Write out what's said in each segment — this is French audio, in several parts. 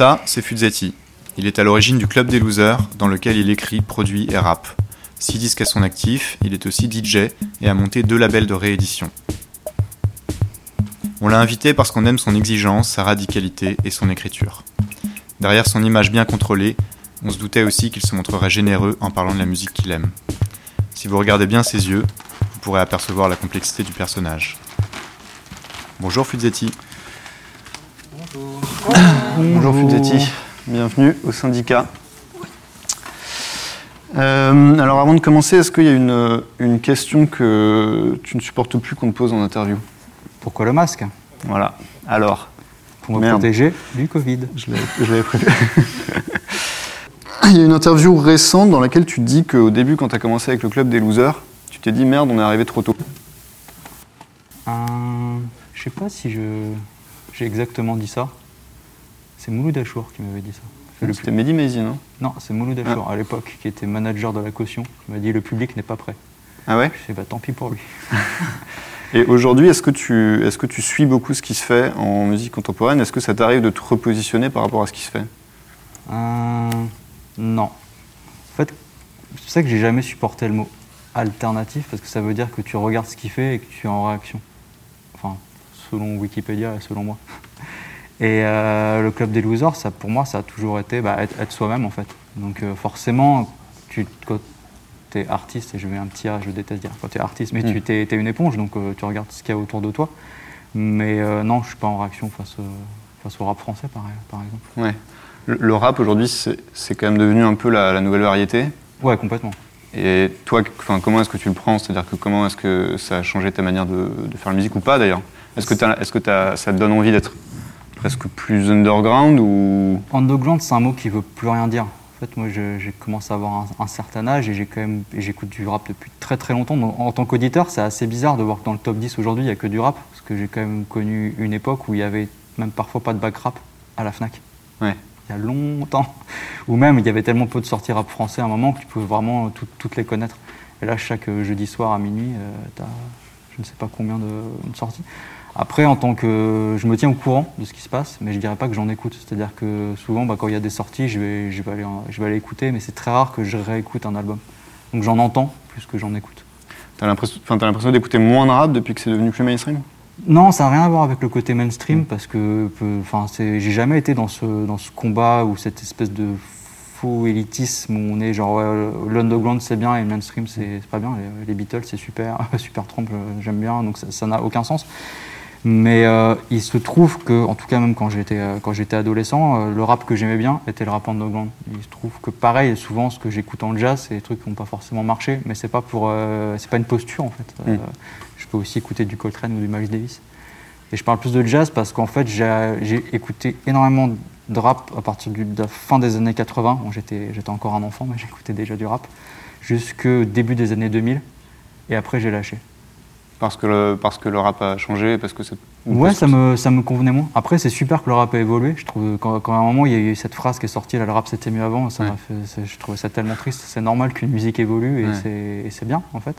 Ça, c'est Fuzzetti. Il est à l'origine du Club des Losers, dans lequel il écrit, produit et rappe. Six disques à son actif, il est aussi DJ et a monté deux labels de réédition. On l'a invité parce qu'on aime son exigence, sa radicalité et son écriture. Derrière son image bien contrôlée, on se doutait aussi qu'il se montrerait généreux en parlant de la musique qu'il aime. Si vous regardez bien ses yeux, vous pourrez apercevoir la complexité du personnage. Bonjour Fuzzetti. Bonjour. Fuzzetti, bienvenue au syndicat. Euh, alors avant de commencer, est-ce qu'il y a une, une, question que tu ne supportes plus qu'on te pose en interview? Pourquoi le masque? Voilà. Alors Pour me protéger du Covid. Je l'avais prévu. Il y a une interview récente dans laquelle tu dis qu'au début, quand tu as commencé avec le club des losers, tu t'es dit merde, on est arrivé trop tôt. Euh, je sais pas si je j'ai exactement dit ça. C'est Mouloud Achour qui m'avait dit ça. C'était Mehdi Maizi, non? Non, c'est Mouloud Achour, Ah. à l'époque, qui était manager de la caution. Il m'a dit le public n'est pas prêt. Ah ouais? Je sais, bah tant pis pour lui. Et aujourd'hui, est-ce que, tu, est que tu suis beaucoup ce qui se fait en musique contemporaine? Est-ce que ça t'arrive de te repositionner par rapport à ce qui se fait? Euh, non. En fait, c'est pour ça que j'ai jamais supporté le mot alternatif, parce que ça veut dire que tu regardes ce qu'il fait et que tu es en réaction. Enfin, selon Wikipédia et selon moi. Et euh, le club des losers, ça, pour moi, ça a toujours été bah, être, être soi-même, en fait. Donc euh, forcément, tu, quand tu es artiste, et je mets un petit A, je déteste dire quand tu es artiste, mais Mm. tu es, une éponge, donc euh, tu regardes ce qu'il y a autour de toi. Mais non, je suis pas en réaction face, face au rap français, par, par exemple. Ouais. Le, le rap aujourd'hui, c'est quand même devenu un peu la, la nouvelle variété. Ouais, complètement. Et toi, comment est-ce que tu le prends? C'est-à-dire que comment est-ce que ça a changé ta manière de, de faire la musique ou pas d'ailleurs? Est-ce que, ça te donne envie d'être presque plus underground ou? Underground, c'est un mot qui veut plus rien dire. En fait, moi, j'ai commencé à avoir un, un certain âge et j'ai quand même, j'écoute du rap depuis très très longtemps. Donc, en tant qu'auditeur, c'est assez bizarre de voir que dans le top 10 aujourd'hui, il n'y a que du rap, parce que j'ai quand même connu une époque où il y avait même parfois pas de back rap à la Fnac. Ouais. Il y a longtemps. Ou même, il y avait tellement peu de sorties rap français à un moment que tu pouvais vraiment tout- toutes les connaître. Et là, chaque euh, jeudi soir à minuit, tu as je ne sais pas combien de, de sorties. Après, en tant que. Je me tiens au courant de ce qui se passe, mais je dirais pas que j'en écoute. C'est-à-dire que souvent, bah, quand il y a des sorties, je vais, je, vais aller, je vais aller écouter, mais c'est très rare que je réécoute un album. Donc j'en entends plus que j'en écoute. t'as l'impression, t'as l'impression d'écouter moins de rap depuis que c'est devenu plus mainstream? Non, ça n'a rien à voir avec le côté mainstream parce que enfin, j'ai jamais été dans ce, dans ce combat ou cette espèce de faux élitisme où on est genre ouais, l'underground c'est bien et le mainstream c'est pas bien. Les, les Beatles c'est super, super Trump euh, j'aime bien donc ça n'a aucun sens. Mais euh, il se trouve que, en tout cas même quand j'étais euh, quand j'étais adolescent, euh, le rap que j'aimais bien était le rap underground. Il se trouve que pareil, souvent ce que j'écoute en jazz, c'est des trucs qui n'ont pas forcément marché, mais c'est pas pour, c'est pas une posture en fait. Mm. Je peux aussi écouter du Coltrane ou du Miles Davis. Et je parle plus de jazz parce qu'en fait j'ai écouté énormément de rap à partir de la fin des années 80. Bon, j'étais j'étais encore un enfant, mais j'écoutais déjà du rap jusqu'au début des années 2000. Et après j'ai lâché. Parce que, le, parce que le rap a changé parce que Ouais, ça me, ça me convenait moins. Après, c'est super que le rap a évolué. Je trouve quand, quand à un moment il y a eu cette phrase qui est sortie, là, le rap c'était mieux avant, ça Ouais. m'a fait, c'est- je trouvais ça tellement triste. C'est normal qu'une musique évolue et Ouais. c'est- et c'est bien en fait.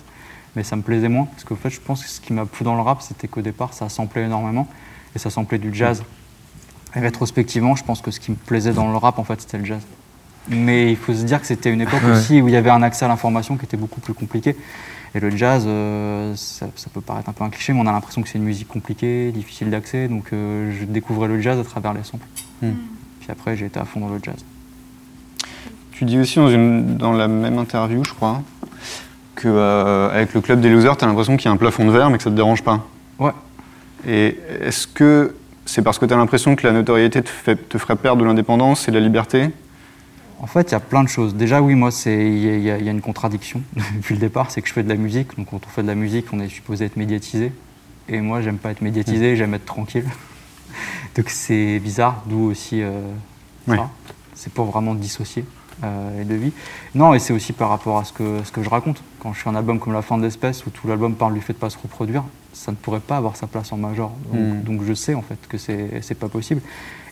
Mais ça me plaisait moins parce qu'en fait, je pense que ce qui m'a plu dans le rap, c'était qu'au départ, ça samplait énormément et ça samplait du jazz. Et rétrospectivement, je pense que ce qui me plaisait dans le rap, en fait, c'était le jazz. Mais il faut se dire que c'était une époque Ouais. aussi où il y avait un accès à l'information qui était beaucoup plus compliqué. Et le jazz, euh, ça, ça peut paraître un peu un cliché, mais on a l'impression que c'est une musique compliquée, difficile d'accès. Donc euh, je découvrais le jazz à travers les samples. Hmm. Puis après, j'ai été à fond dans le jazz. Tu dis aussi dans, une, dans la même interview, je crois, que euh, avec le club des losers, tu as l'impression qu'il y a un plafond de verre, mais que ça te dérange pas. Ouais. Et est-ce que c'est parce que tu as l'impression que la notoriété te, fait, te ferait perdre de l'indépendance et de la liberté En fait, il y a plein de choses. Déjà, oui, moi, il y, a- y y une contradiction depuis le départ, c'est que je fais de la musique. Donc, quand on fait de la musique, on est supposé être médiatisé. Et moi, j'aime pas être médiatisé, j'aime être tranquille. Donc, c'est bizarre, d'où aussi euh, ça. C'est pour vraiment dissocier euh, les deux vies. Non, et c'est aussi par rapport à ce que, ce que je raconte. Quand je fais un album comme La fin de l'espèce, où tout l'album parle du fait de pas se reproduire, ça ne pourrait pas avoir sa place en major. Donc, Mm. donc je sais en fait que c'est pas possible.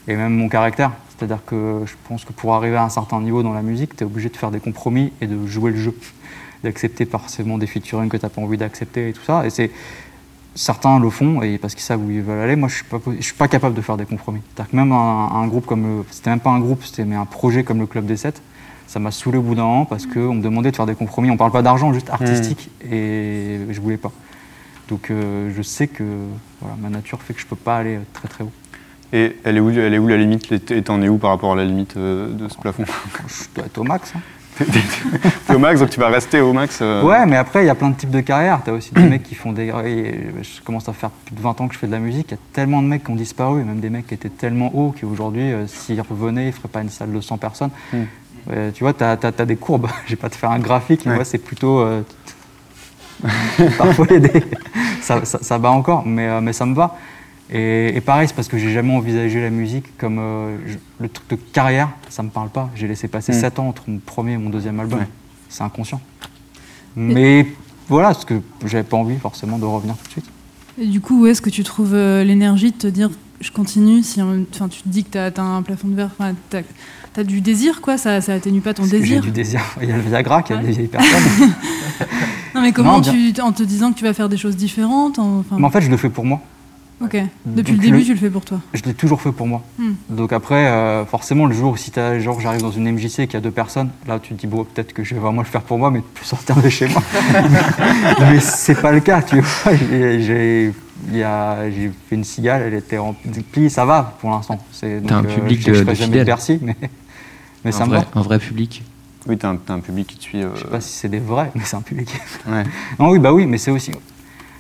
Et même mon caractère, c'est-à-dire que je pense que pour arriver à un certain niveau dans la musique, tu es obligé de faire des compromis et de jouer le jeu, d'accepter forcément des featuring que tu n'as pas envie d'accepter et tout ça. Et c'est certains le font et parce qu'ils savent où ils veulent aller. Moi, je suis pas, je suis pas capable de faire des compromis. C'est-à-dire que même un, un groupe comme le, c'était même pas un groupe, c'était mais un projet comme le Club des 7 ça m'a saoulé au bout d'un an parce qu'on me demandait de faire des compromis. On parle pas d'argent, juste artistique, et je voulais pas. Donc euh, je sais que voilà, ma nature fait que je peux pas aller très très haut. Et elle est où, elle est où la limite? Et t'en es où par rapport à la limite euh, de ce plafond? Je dois être au max. Hein. T'es au max, donc tu vas rester au max euh. Ouais, mais après, il y a plein de types de carrières. Tu as aussi des mecs qui font des. Je commence à faire plus de 20 ans que je fais de la musique. Il y a tellement de mecs qui ont disparu, même des mecs qui étaient tellement hauts qu'aujourd'hui, s'ils revenaient, ils ne feraient pas une salle de 100 personnes. Hmm. tu vois, tu as, des courbes. je vais pas te faire un graphique, mais c'est plutôt. Parfois, des... ça, ça, bat encore, mais, mais ça me va. Et, pareil, c'est parce que j'ai jamais envisagé la musique comme euh, le truc de carrière, ça me parle pas. J'ai laissé passer 7 mm. ans entre mon premier et mon deuxième album. C'est inconscient. Mais voilà, parce que j'avais pas envie forcément de revenir tout de suite. Et du coup, où est-ce que tu trouves euh, l'énergie de te dire je continue si enfin, tu te dis que tu as atteint un plafond de verre tu as, du désir, quoi Ça n'atténue pas ton désir J'ai du désir. Il y a le Viagra qui a des vieilles personnes. non, mais comment tu, en te disant que tu vas faire des choses différentes Mais en fait, je le fais pour moi. Ok. Depuis le début, tu le fais pour toi Je l'ai toujours fait pour moi. Hmm. Donc après, euh, forcément, le jour où si genre j'arrive dans une MJC et qu'il y a deux personnes, là tu te dis bon, peut-être que je vais vraiment le faire pour moi, mais plus sortir de chez moi. mais c'est pas le cas, tu vois. J'ai fait une cigale, elle était remplie, ça va pour l'instant. T'as un euh, public je, je de, jamais Bercy, mais, mais ça me va. Un vrai public. Oui, t'as un, un, public qui te suit. Euh... Je sais pas si c'est des vrais, mais c'est un public. Ouais. non, oui, bah oui, mais c'est aussi.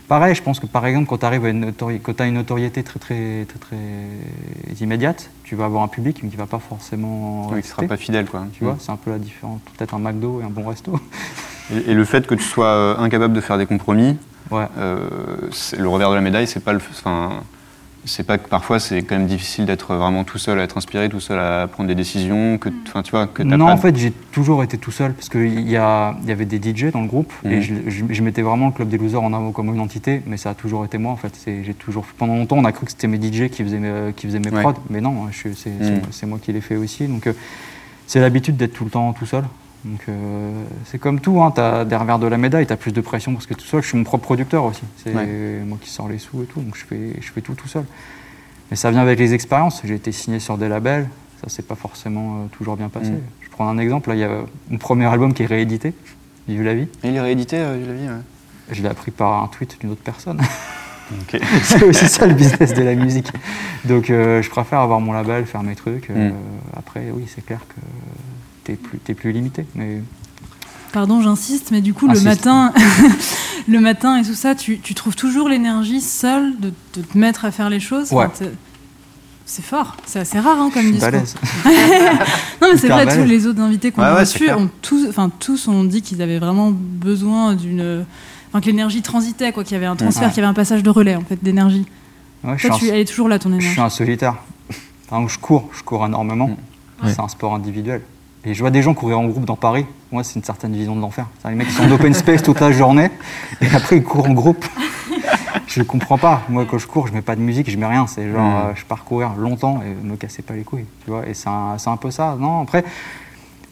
Pareil, je pense que par exemple, quand tu arrives à une, as une notoriété très, très, très, très immédiate, tu vas avoir un public mais qui ne va pas forcément. Oui, qui ne sera pas fidèle, quoi. Tu vois, mm. c'est un peu la différence. Peut-être un McDo et un bon resto. Et, le fait que tu sois euh, incapable de faire des compromis, ouais. euh, le revers de la médaille, c'est pas le. C'est pas que parfois c'est quand même difficile d'être vraiment tout seul à être inspiré, tout seul à prendre des décisions, que, enfin tu vois, que Non, en fait j'ai toujours été tout seul parce qu'il y, y avait des DJ dans le groupe et mhm. je, mettais vraiment le club des losers en avant comme une entité, mais ça a toujours été moi en fait. J'ai toujours pendant longtemps on a cru que c'était mes DJ qui faisaient mes, qui faisaient mes prods, mais non, c'est moi qui l'ai fait aussi. Donc euh, c'est l'habitude d'être tout le temps tout seul. Donc euh, c'est comme tout, hein, tu as des revers de la médaille, tu as plus de pression parce que tout seul, je suis mon propre producteur aussi. C'est moi qui sors les sous et tout, donc je fais, je fais tout tout seul. Mais ça vient avec les expériences. J'ai été signé sur des labels, ça s'est pas forcément euh, toujours bien passé. Mm. Je prends un exemple, là il y a mon premier album qui est réédité, Vive la vie. Et il est réédité, euh, Vive la vie ouais. Je l'ai appris par un tweet d'une autre personne. c'est aussi ça le business de la musique. Donc je préfère avoir mon label, faire mes trucs. Mm. après, oui, c'est clair que t'es plus, es plus limité. Mais... Pardon, j'insiste, mais du coup, le matin, le matin et tout ça, tu, tu trouves toujours l'énergie seule de, te mettre à faire les choses? C'est fort, c'est assez rare hein, comme discours. non mais c'est vrai, tous les autres invités qu'on a reçus ont tous, enfin tous ont dit qu'ils avaient vraiment besoin d'une, enfin que l'énergie transitait, quoi, qu'il y avait un transfert, qu'il y avait un passage de relais en fait d'énergie. Toi, tu, elle est toujours là ton énergie. Je suis un solitaire. je cours, je cours énormément. Mm. C'est un sport individuel. Et je vois des gens courir en groupe dans Paris. Moi, c'est une certaine vision de l'enfer. Les mecs qui sont en open space toute la journée et après ils courent en groupe. je ne comprends pas. Moi, quand je cours, je mets pas de musique, je mets rien. C'est genre, hmm. euh, je pars courir longtemps et me cassez pas les couilles. Tu vois Et c'est un, peu ça. Non, après,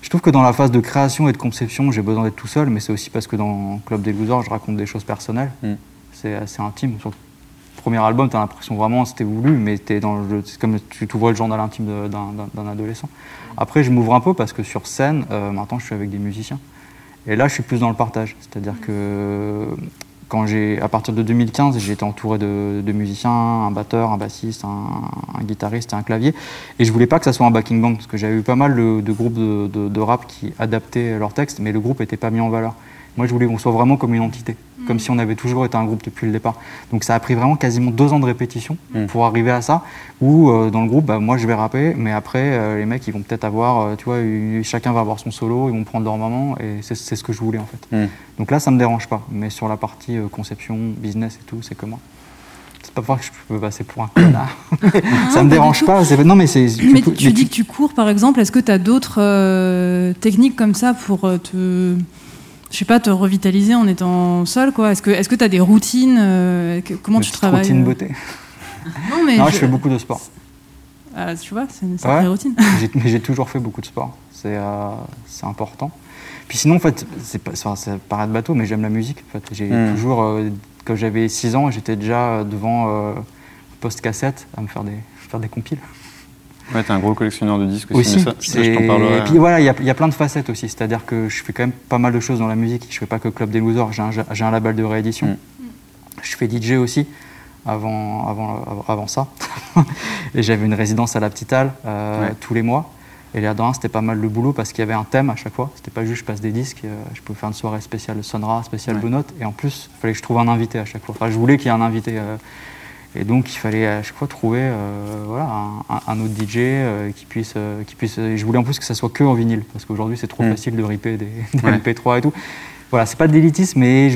je trouve que dans la phase de création et de conception, j'ai besoin d'être tout seul, mais c'est aussi parce que dans Club des Losers, je raconte des choses personnelles. Hmm. C'est assez intime. Premier album, tu as l'impression vraiment c'était voulu, mais es dans c'est comme tu t'ouvres le journal intime d'un adolescent. Après, je m'ouvre un peu parce que sur scène, euh, maintenant, je suis avec des musiciens. Et là, je suis plus dans le partage. C'est-à-dire que quand à partir de 2015, j'ai été entouré de, musiciens, un batteur, un bassiste, un, guitariste et un clavier. Et je voulais pas que ça soit un backing band parce que j'avais eu pas mal de, groupes de, de, rap qui adaptaient leurs textes, mais le groupe n'était pas mis en valeur. Moi, je voulais qu'on soit vraiment comme une entité, comme mm. si on avait toujours été un groupe depuis le départ. Donc, ça a pris vraiment quasiment deux ans de répétition mm. pour arriver à ça. Où euh, dans le groupe, bah, moi, je vais rapper, mais après, euh, les mecs, ils vont peut-être avoir, euh, tu vois, chacun va avoir son solo, ils vont prendre leur moment, et c'est ce que je voulais en fait. Mm. Donc là, ça me dérange pas. Mais sur la partie conception, business et tout, c'est que moi c'est pas pour que je peux passer pour un connard. ça me dérange pas. Non, mais c'est. Mais tu, dis que tu cours, par exemple. Est-ce que tu as d'autres techniques comme ça pour te je sais pas, te revitaliser en étant seul, quoi. Est-ce que est-ce que tu as des routines euh, Comment tu travailles Routine euh beauté. Non, mais je... fais beaucoup de sport. Ah, tu vois, c'est une vraie routine. mais j'ai toujours fait beaucoup de sport. C'est euh, c'est important. Puis sinon, en fait, c'est pas, ça, paraît de bateau, mais j'aime la musique. En fait. J'ai hmm. toujours quand j'avais 6 ans, j'étais déjà devant post-cassette à me faire des, faire des compiles. Ouais, t'es un gros collectionneur de disques aussi. et puis voilà, il y, y, a plein de facettes aussi. C'est-à-dire que je fais quand même pas mal de choses dans la musique. Je fais pas que Club des Losers, j'ai un, un, label de réédition. Mm. Je fais DJ aussi avant, avant, avant ça. et j'avais une résidence à la Petite Halle euh, tous les mois. Et là-dedans, c'était pas mal de boulot parce qu'il y avait un thème à chaque fois. C'était pas juste je passe des disques, euh, je pouvais faire une soirée spéciale Sonra, spéciale Blue Note. Et en plus, il fallait que je trouve un invité à chaque fois. Enfin, je voulais qu'il y ait un invité. Euh, et donc, il fallait à chaque fois trouver voilà, un, autre DJ qui, puisse, qui puisse. je voulais en plus que ça soit que en vinyle parce qu'aujourd'hui, c'est trop mm. facile de ripper des, des MP3 et tout. Voilà, c'est pas de l'élitisme, mais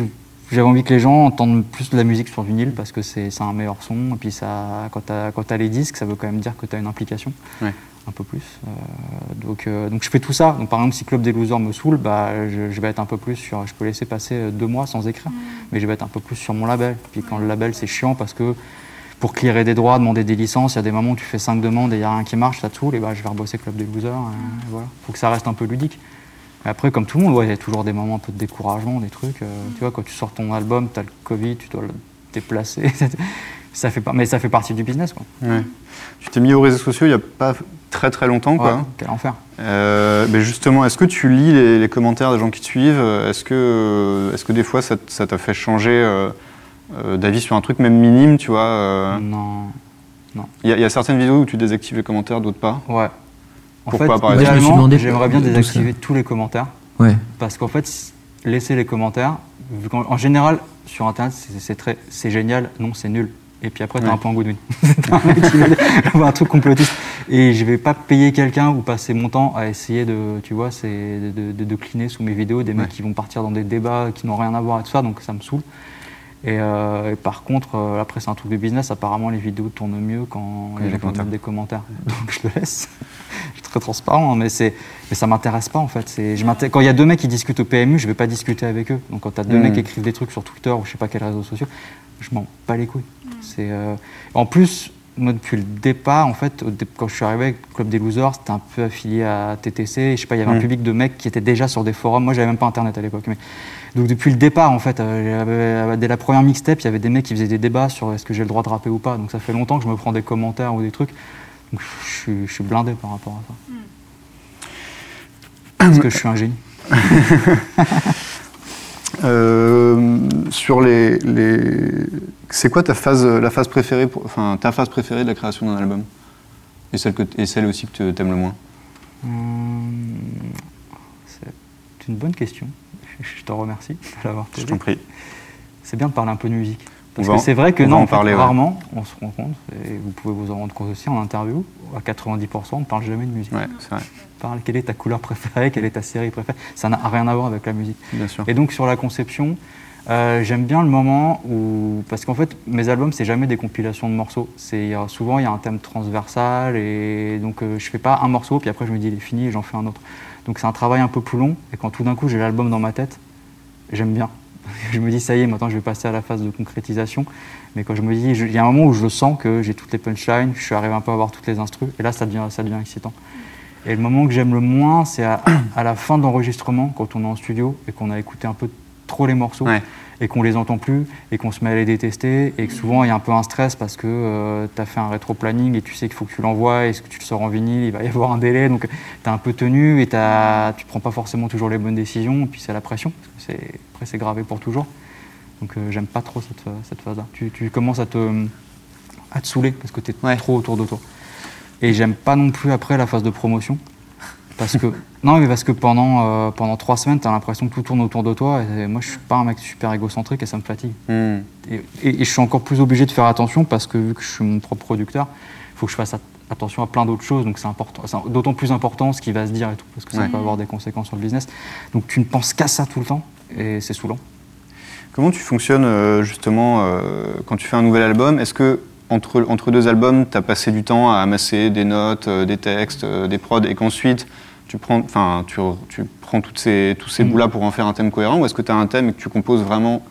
j'avais envie que les gens entendent plus de la musique sur vinyle parce que c'est un meilleur son. Et puis ça, quand tu as, les disques, ça veut quand même dire que tu as une implication. Un peu plus. Euh, donc, euh, donc je fais tout ça. Donc par exemple, si Club des Losers me saoule, bah, je, vais être un peu plus sur. Je peux laisser passer euh, deux mois sans écrire, mm. mais je vais être un peu plus sur mon label. Puis quand le label, c'est chiant parce que pour clearer des droits, demander des licences, il y a des moments où tu fais cinq demandes et il n'y a rien qui marche, ça saoule, et bah, je vais rebosser Club des Losers. Il voilà. faut que ça reste un peu ludique. Après, comme tout le monde, il y a toujours des moments un peu de découragement, des trucs. Euh, tu vois, quand tu sors ton album, tu as le Covid, tu dois le déplacer. ça fait pas, mais ça fait partie du business. Quoi. Tu t'es mis aux réseaux sociaux il n'y a pas très très longtemps. Quoi. quel enfer. Euh, mais justement, est-ce que tu lis les, commentaires des gens qui te suivent? Est-ce que, est que des fois ça t'a fait changer euh, d'avis sur un truc, même minime, tu vois Non. Non. Il y, y, a certaines vidéos où tu désactives les commentaires, d'autres pas Ouais. En fait, idéalement, j'aimerais bien désactiver tous les commentaires. Ouais. Parce qu'en fait, laisser les commentaires, en, général, sur Internet, c'est très, c'est génial, non, c'est nul. Et puis après, t'as un peu en Goodwin. t'as un mec qui veut un truc complotiste. Et je vais pas payer quelqu'un ou passer mon temps à essayer de, tu vois, c'est de, de, de, cliner sous mes vidéos des mecs qui vont partir dans des débats qui n'ont rien à voir et tout ça, donc ça me saoule. Euh, et, par contre, euh, après, c'est un truc de business. Apparemment, les vidéos tournent mieux quand il y a des commentaires. Donc, je le laisse. je suis très transparent, hein, mais, mais ça m'intéresse pas en fait. Je quand il y a deux mecs qui discutent au PMU, je vais pas discuter avec eux. Donc, quand tu as deux hmm. mecs qui écrivent des trucs sur Twitter ou je sais pas quels réseaux sociaux, je m'en bats les couilles. Euh, En plus, moi, depuis le départ, en fait, quand je suis arrivé avec le Club des Losers, c'était un peu affilié à TTC. Je sais pas, il y avait un hmm. public de mecs qui étaient déjà sur des forums. Moi, j'avais même pas Internet à l'époque. Mais donc depuis le départ, en fait, euh, dès la première mixtape, il y avait des mecs qui faisaient des débats sur est-ce que j'ai le droit de rapper ou pas. Donc ça fait longtemps que je me prends des commentaires ou des trucs. Donc je suis, blindé par rapport à ça. Parce que je suis un génie. Euh, sur les, c'est quoi ta phase, la phase préférée, enfin ta phase préférée de la création d'un album? Et celle que, et celle aussi que tu aimes le moins? Hmm, c'est une bonne question. Je te remercie de l'avoir posé. Je t'en prie. C'est bien de parler un peu de musique. Parce que c'est vrai que non, rarement, on se rend compte, et vous pouvez vous en rendre compte aussi en interview, à 90%, on ne parle jamais de musique. Ouais, c'est vrai. parle quelle est ta couleur préférée, quelle est ta série préférée. Ça n'a rien à voir avec la musique. Bien sûr. Et donc sur la conception, euh, j'aime bien le moment où. Parce qu'en fait, mes albums, c'est jamais des compilations de morceaux. C'est, souvent, il y a un thème transversal, et donc euh, je fais pas un morceau, puis après je me dis il est fini et j'en fais un autre. Donc c'est un travail un peu plus long. Et quand tout d'un coup j'ai l'album dans ma tête, j'aime bien. je me dis ça y est, maintenant je vais passer à la phase de concrétisation. Mais quand je me dis, il y a un moment où je sens que j'ai toutes les punchlines, je suis arrivé un peu à avoir toutes les instrus, et là ça devient, excitant. Et le moment que j'aime le moins, c'est à, la fin de l'enregistrement, quand on est en studio et qu'on a écouté un peu trop les morceaux et qu'on les entend plus et qu'on se met à les détester et que souvent il y a un peu un stress parce que euh, tu as fait un rétro-planning et tu sais qu'il faut que tu l'envoies et que tu le sors en vinyle, il va y avoir un délai donc tu es un peu tenu et as, tu prends pas forcément toujours les bonnes décisions et puis c'est la pression parce que après c'est gravé pour toujours. Donc euh, j'aime pas trop cette, cette phase-là. Tu, tu, commences à te, à te saouler parce que tu es trop autour de toi. Et j'aime pas non plus après la phase de promotion parce que, non, mais parce que pendant, euh, pendant trois semaines, tu as l'impression que tout tourne autour de toi. Et moi, je suis pas un mec super égocentrique et ça me fatigue. Hmm. Et, je suis encore plus obligé de faire attention parce que vu que je suis mon propre producteur, il faut que je fasse attention à plein d'autres choses. Donc c'est important, d'autant plus important ce qui va se dire et tout, parce que ça peut avoir des conséquences sur le business. Donc tu ne penses qu'à ça tout le temps et c'est saoulant. Comment tu fonctionnes euh, justement euh, quand tu fais un nouvel album? Est-ce que entre, entre, deux albums, tu as passé du temps à amasser des notes, des textes, des prods, et qu'ensuite tu prends, enfin, tu, tu, prends toutes ces, tous ces mm. bouts-là pour en faire un thème cohérent ou est-ce que tu as un thème et que tu composes vraiment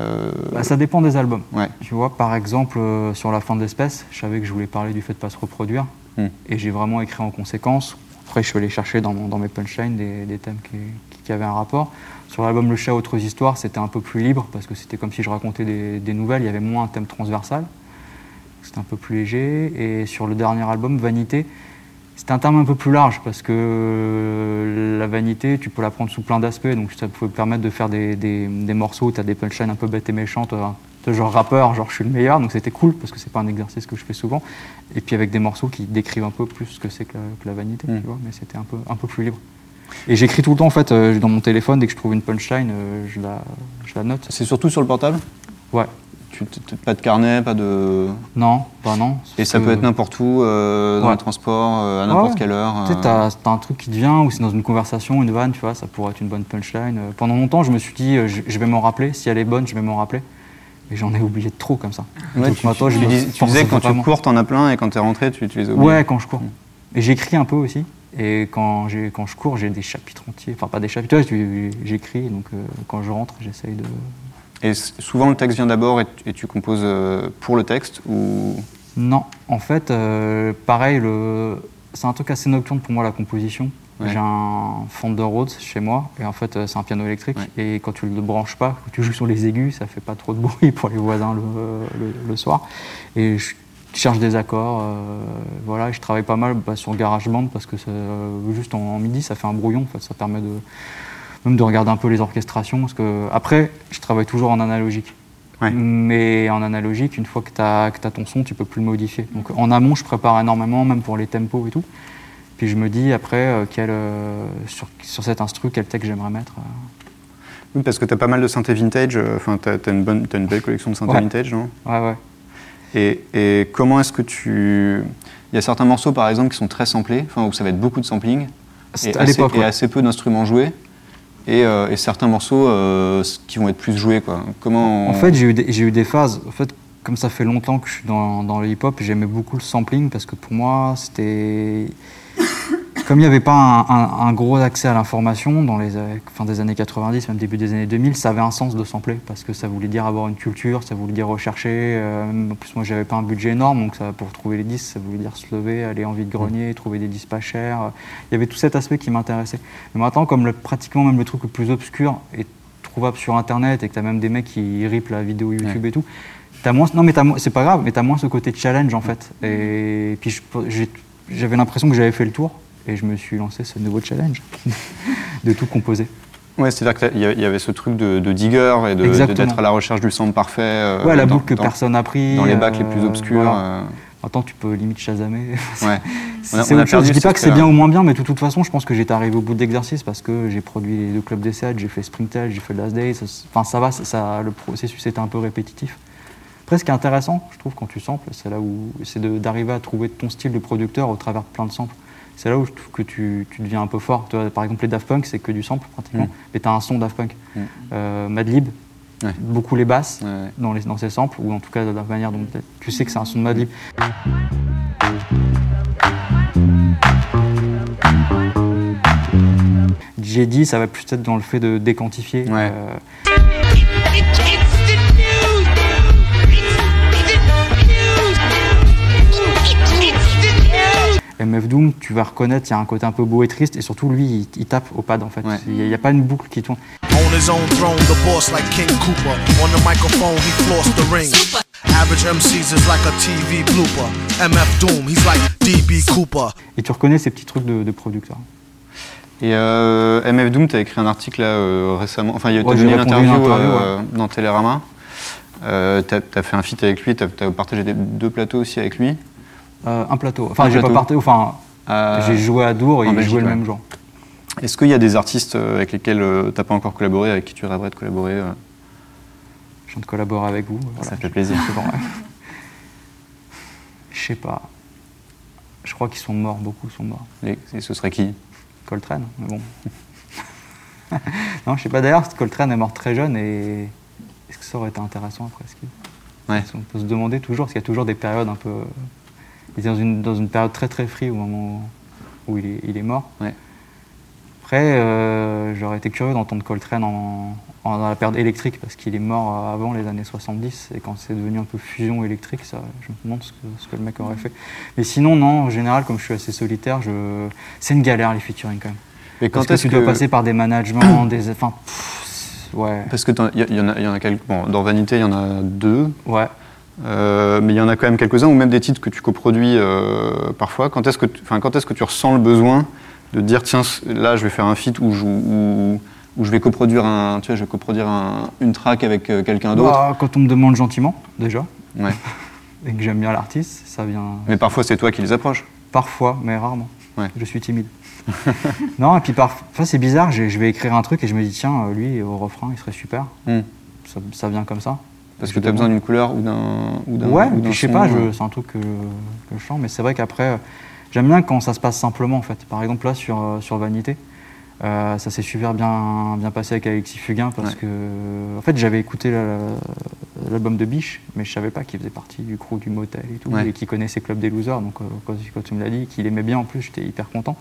euh, bah, Ça dépend des albums. Tu vois, par exemple, euh, sur La fin de l'espèce, je savais que je voulais parler du fait de ne pas se reproduire mm. et j'ai vraiment écrit en conséquence. Après, je suis allé chercher dans, dans mes punchlines des, des thèmes qui, qui, avaient un rapport. Sur l'album Le Chat, Autres Histoires, c'était un peu plus libre parce que c'était comme si je racontais des, des, nouvelles, il y avait moins un thème transversal. C'était un peu plus léger. Et sur le dernier album, Vanité, c'était un terme un peu plus large parce que la vanité, tu peux la prendre sous plein d'aspects. Donc ça peut permettre de faire des, des, des morceaux où tu as des punchlines un peu bêtes et méchantes, de genre rappeur, genre je suis le meilleur. Donc c'était cool parce que c'est pas un exercice que je fais souvent. Et puis avec des morceaux qui décrivent un peu plus ce que c'est que, que, la vanité, mm. tu vois. Mais c'était un peu, un peu plus libre. Et j'écris tout le temps en fait euh, dans mon téléphone, dès que je trouve une punchline, euh, je, la, je la note. C'est surtout sur le portable? Ouais. Tu, pas de carnet, pas de. Non, bah non. Et ça peut être n'importe où, euh, dans Ouais. le transport, euh, à n'importe Ouais. quelle heure. Tu sais, euh. t'as un truc qui te vient, ou c'est dans une conversation, une vanne, tu vois, ça pourrait être une bonne punchline. Pendant longtemps, je me suis dit, je, je vais m'en rappeler, si elle est bonne, je vais m'en rappeler. Et j'en ai oublié de trop comme ça. Ouais, Donc tu, maintenant, tu- je tu me dis- tu force disais que quand tu cours, t'en as plein, et quand t'es rentré, tu, les as oubliés. Ouais, quand je cours. Et j'écris un peu aussi. Et quand, j'ai- quand je cours, j'ai des chapitres entiers. Enfin, pas des chapitres, j'écris. Donc euh, quand je rentre, j'essaye de. Et souvent, le texte vient d'abord et, tu- et tu composes euh, pour le texte ou? Non, en fait, euh, pareil, le... c'est un truc assez nocturne pour moi la composition. Ouais. J'ai un Fender Rhodes chez moi et en fait euh, c'est un piano électrique Ouais. et quand tu le branches pas, quand tu joues sur les aigus, ça fait pas trop de bruit pour les voisins le, le- le soir. Et je cherche des accords, euh, voilà, et je travaille pas mal bah, sur GarageBand parce que ça, juste en, en midi ça fait un brouillon, en fait, ça permet de même de regarder un peu les orchestrations parce que après je travaille toujours en analogique. Ouais. Mais en analogique, une fois que tu as, ton son, tu peux plus le modifier. Donc en amont, je prépare énormément, même pour les tempos et tout. Puis je me dis après, euh, quel, euh, sur, sur cet instru, quel texte j'aimerais mettre. euh. Oui, parce que t'as pas mal de synthé vintage. euh, Enfin, t'as as une, bonne- t'as une belle collection de synthé Ouais. vintage, non? Ouais, ouais. Et, et comment est-ce que tu. Il y a certains morceaux, par exemple, qui sont très samplés, enfin, où ça va être beaucoup de sampling, et à assez, et ouais. assez peu d'instruments joués, et, euh, et certains morceaux euh, qui vont être plus joués. Quoi. Comment En fait, j'ai eu, des- j'ai eu des phases. En fait, comme ça fait longtemps que je suis dans, dans le hip-hop, j'aimais beaucoup le sampling parce que pour moi, c'était. Comme il n'y avait pas un, un- un gros accès à l'information dans les euh, fin des années 90, même début des années 2000, ça avait un sens de sampler parce que ça voulait dire avoir une culture, ça voulait dire rechercher. euh, en plus, moi, j'avais pas un budget énorme, donc ça, pour trouver les disques, ça voulait dire se lever, aller en vide-grenier, trouver des disques pas chers. Il y avait tout cet aspect qui m'intéressait. Mais maintenant, comme le- pratiquement même le truc le plus obscur est trouvable sur Internet et que tu as même des mecs qui ripent la vidéo YouTube et tout, T'as moins, non mais c'est pas grave, mais t'as moins ce côté challenge en fait. Et puis j'avais l'impression que j'avais fait le tour et je me suis lancé ce nouveau challenge de tout composer. Ouais, c'est-à-dire qu'il y avait ce truc de, de digger et d'être à la recherche du sample parfait. euh, ouais, la dans- boucle que dans- personne n'a pris. Dans les bacs les euh, plus obscurs. voilà. euh, Attends, tu peux limite chasamer. ouais. On a- on a perdu Je dis pas que c'est bien ou moins bien, mais de toute façon, je pense que j'étais arrivé au bout de l'exercice parce que j'ai produit les deux clubs d'essai, j'ai fait Springtail, j'ai fait Last Day. Enfin, ça va, ça, ça- le processus était un peu répétitif. Après, ce qui est intéressant, je trouve, quand tu samples, c'est là où c'est d'arriver à trouver ton style de producteur au travers de plein de samples. C'est là où je trouve que tu, tu deviens un peu fort. Toi, par exemple, les Daft Punk, c'est que du sample pratiquement, Mm. mais tu as un son Daft Punk. Mm. Euh, Madlib, Ouais. beaucoup les basses ouais. dans, les, dans ces samples, ou en tout cas de la manière dont tu sais que c'est un son de Madlib. J'ai dit, ça va plus être dans le fait de déquantifier. Ouais. euh, MF Doom, tu vas reconnaître, il y a un côté un peu beau et triste, et surtout lui, il, il tape au pad en fait. Ouais. Il n'y a, pas une boucle qui tourne. On his own throne, the boss like King Cooper. On the microphone, he flossed the ring. Average MCs is like a TV blooper. MF Doom, he's like DB Cooper. Et tu reconnais ces petits trucs de, de producteur. Et euh, MF Doom, tu as écrit un article là, euh, récemment, enfin, il y a Ouais, donné une interview interview, euh, dans Télérama. Euh, tu as, fait un feat avec lui, tu as, partagé des- deux plateaux aussi avec lui. Euh, un plateau. Enfin, j'ai pas plateau. parté. Enfin, Euh, j'ai joué à Dour et Belgique, jouait le même jour. Est-ce qu'il y a des artistes euh, avec lesquels tu n'as pas encore collaboré, avec qui tu rêverais de collaborer euh Je viens de collaborer avec vous. voilà. Ça fait plaisir. C'est bon, ouais. Je sais pas. Je crois qu'ils sont morts, beaucoup sont morts. Et et ce serait qui? Coltrane, mais bon. non, je sais pas d'ailleurs, Coltrane est mort très jeune et est-ce que ça aurait été intéressant après? Ce qu'il- Ouais. Parce qu'on peut se demander toujours, parce qu'il y a toujours des périodes un peu. Il est dans une, dans une période très très free au moment où il est, il est mort. Ouais. Après, j'aurais été curieux d'entendre Coltrane en, dans la période électrique parce qu'il est mort avant les années 70 et quand c'est devenu un peu fusion électrique, ça, je me demande ce que, ce que, le mec aurait fait. Mais sinon, non, en général, comme je suis assez solitaire, je... c'est une galère les featuring quand même. Et quand parce que tu dois passer par des managements, des. Enfin, ouais. Parce que il y, en a, y en a quelques. Bon, dans Vanité, il y en a deux. Ouais. Euh, mais il y en a quand même quelques-uns, ou même des titres que tu coproduis euh, parfois. Quand est-ce que, tu, quand est-ce que tu ressens le besoin de dire tiens, là, je vais faire un feat où je, où, où je vais coproduire un, tu vois, je vais coproduire un, une track avec euh, quelqu'un d'autre? Bah, quand on me demande gentiment, déjà. Ouais. et que j'aime bien l'artiste, ça vient. Mais parfois, c'est toi qui les approches. Parfois, mais rarement. Ouais. Je suis timide. non, et puis parfois c'est bizarre, je vais écrire un truc et je me dis, tiens, lui, au refrain, il serait super. Mm. Ça, ça, vient comme ça. Parce que tu as besoin d'une couleur ou d'un. Ouais, ou puis je sais pas, c'est un truc que, que, je chante, mais c'est vrai qu'après, j'aime bien quand ça se passe simplement en fait. Par exemple, là, sur, sur Vanité, euh, ça s'est super bien, bien passé avec Alexis Fugain parce Ouais. que, en fait, j'avais écouté la- l'album de Biche, mais je savais pas qu'il faisait partie du crew du motel et tout, Ouais. et qu'il connaissait Club des Losers. Donc, euh, quand tu me l'as dit, qu'il aimait bien en plus, j'étais hyper content.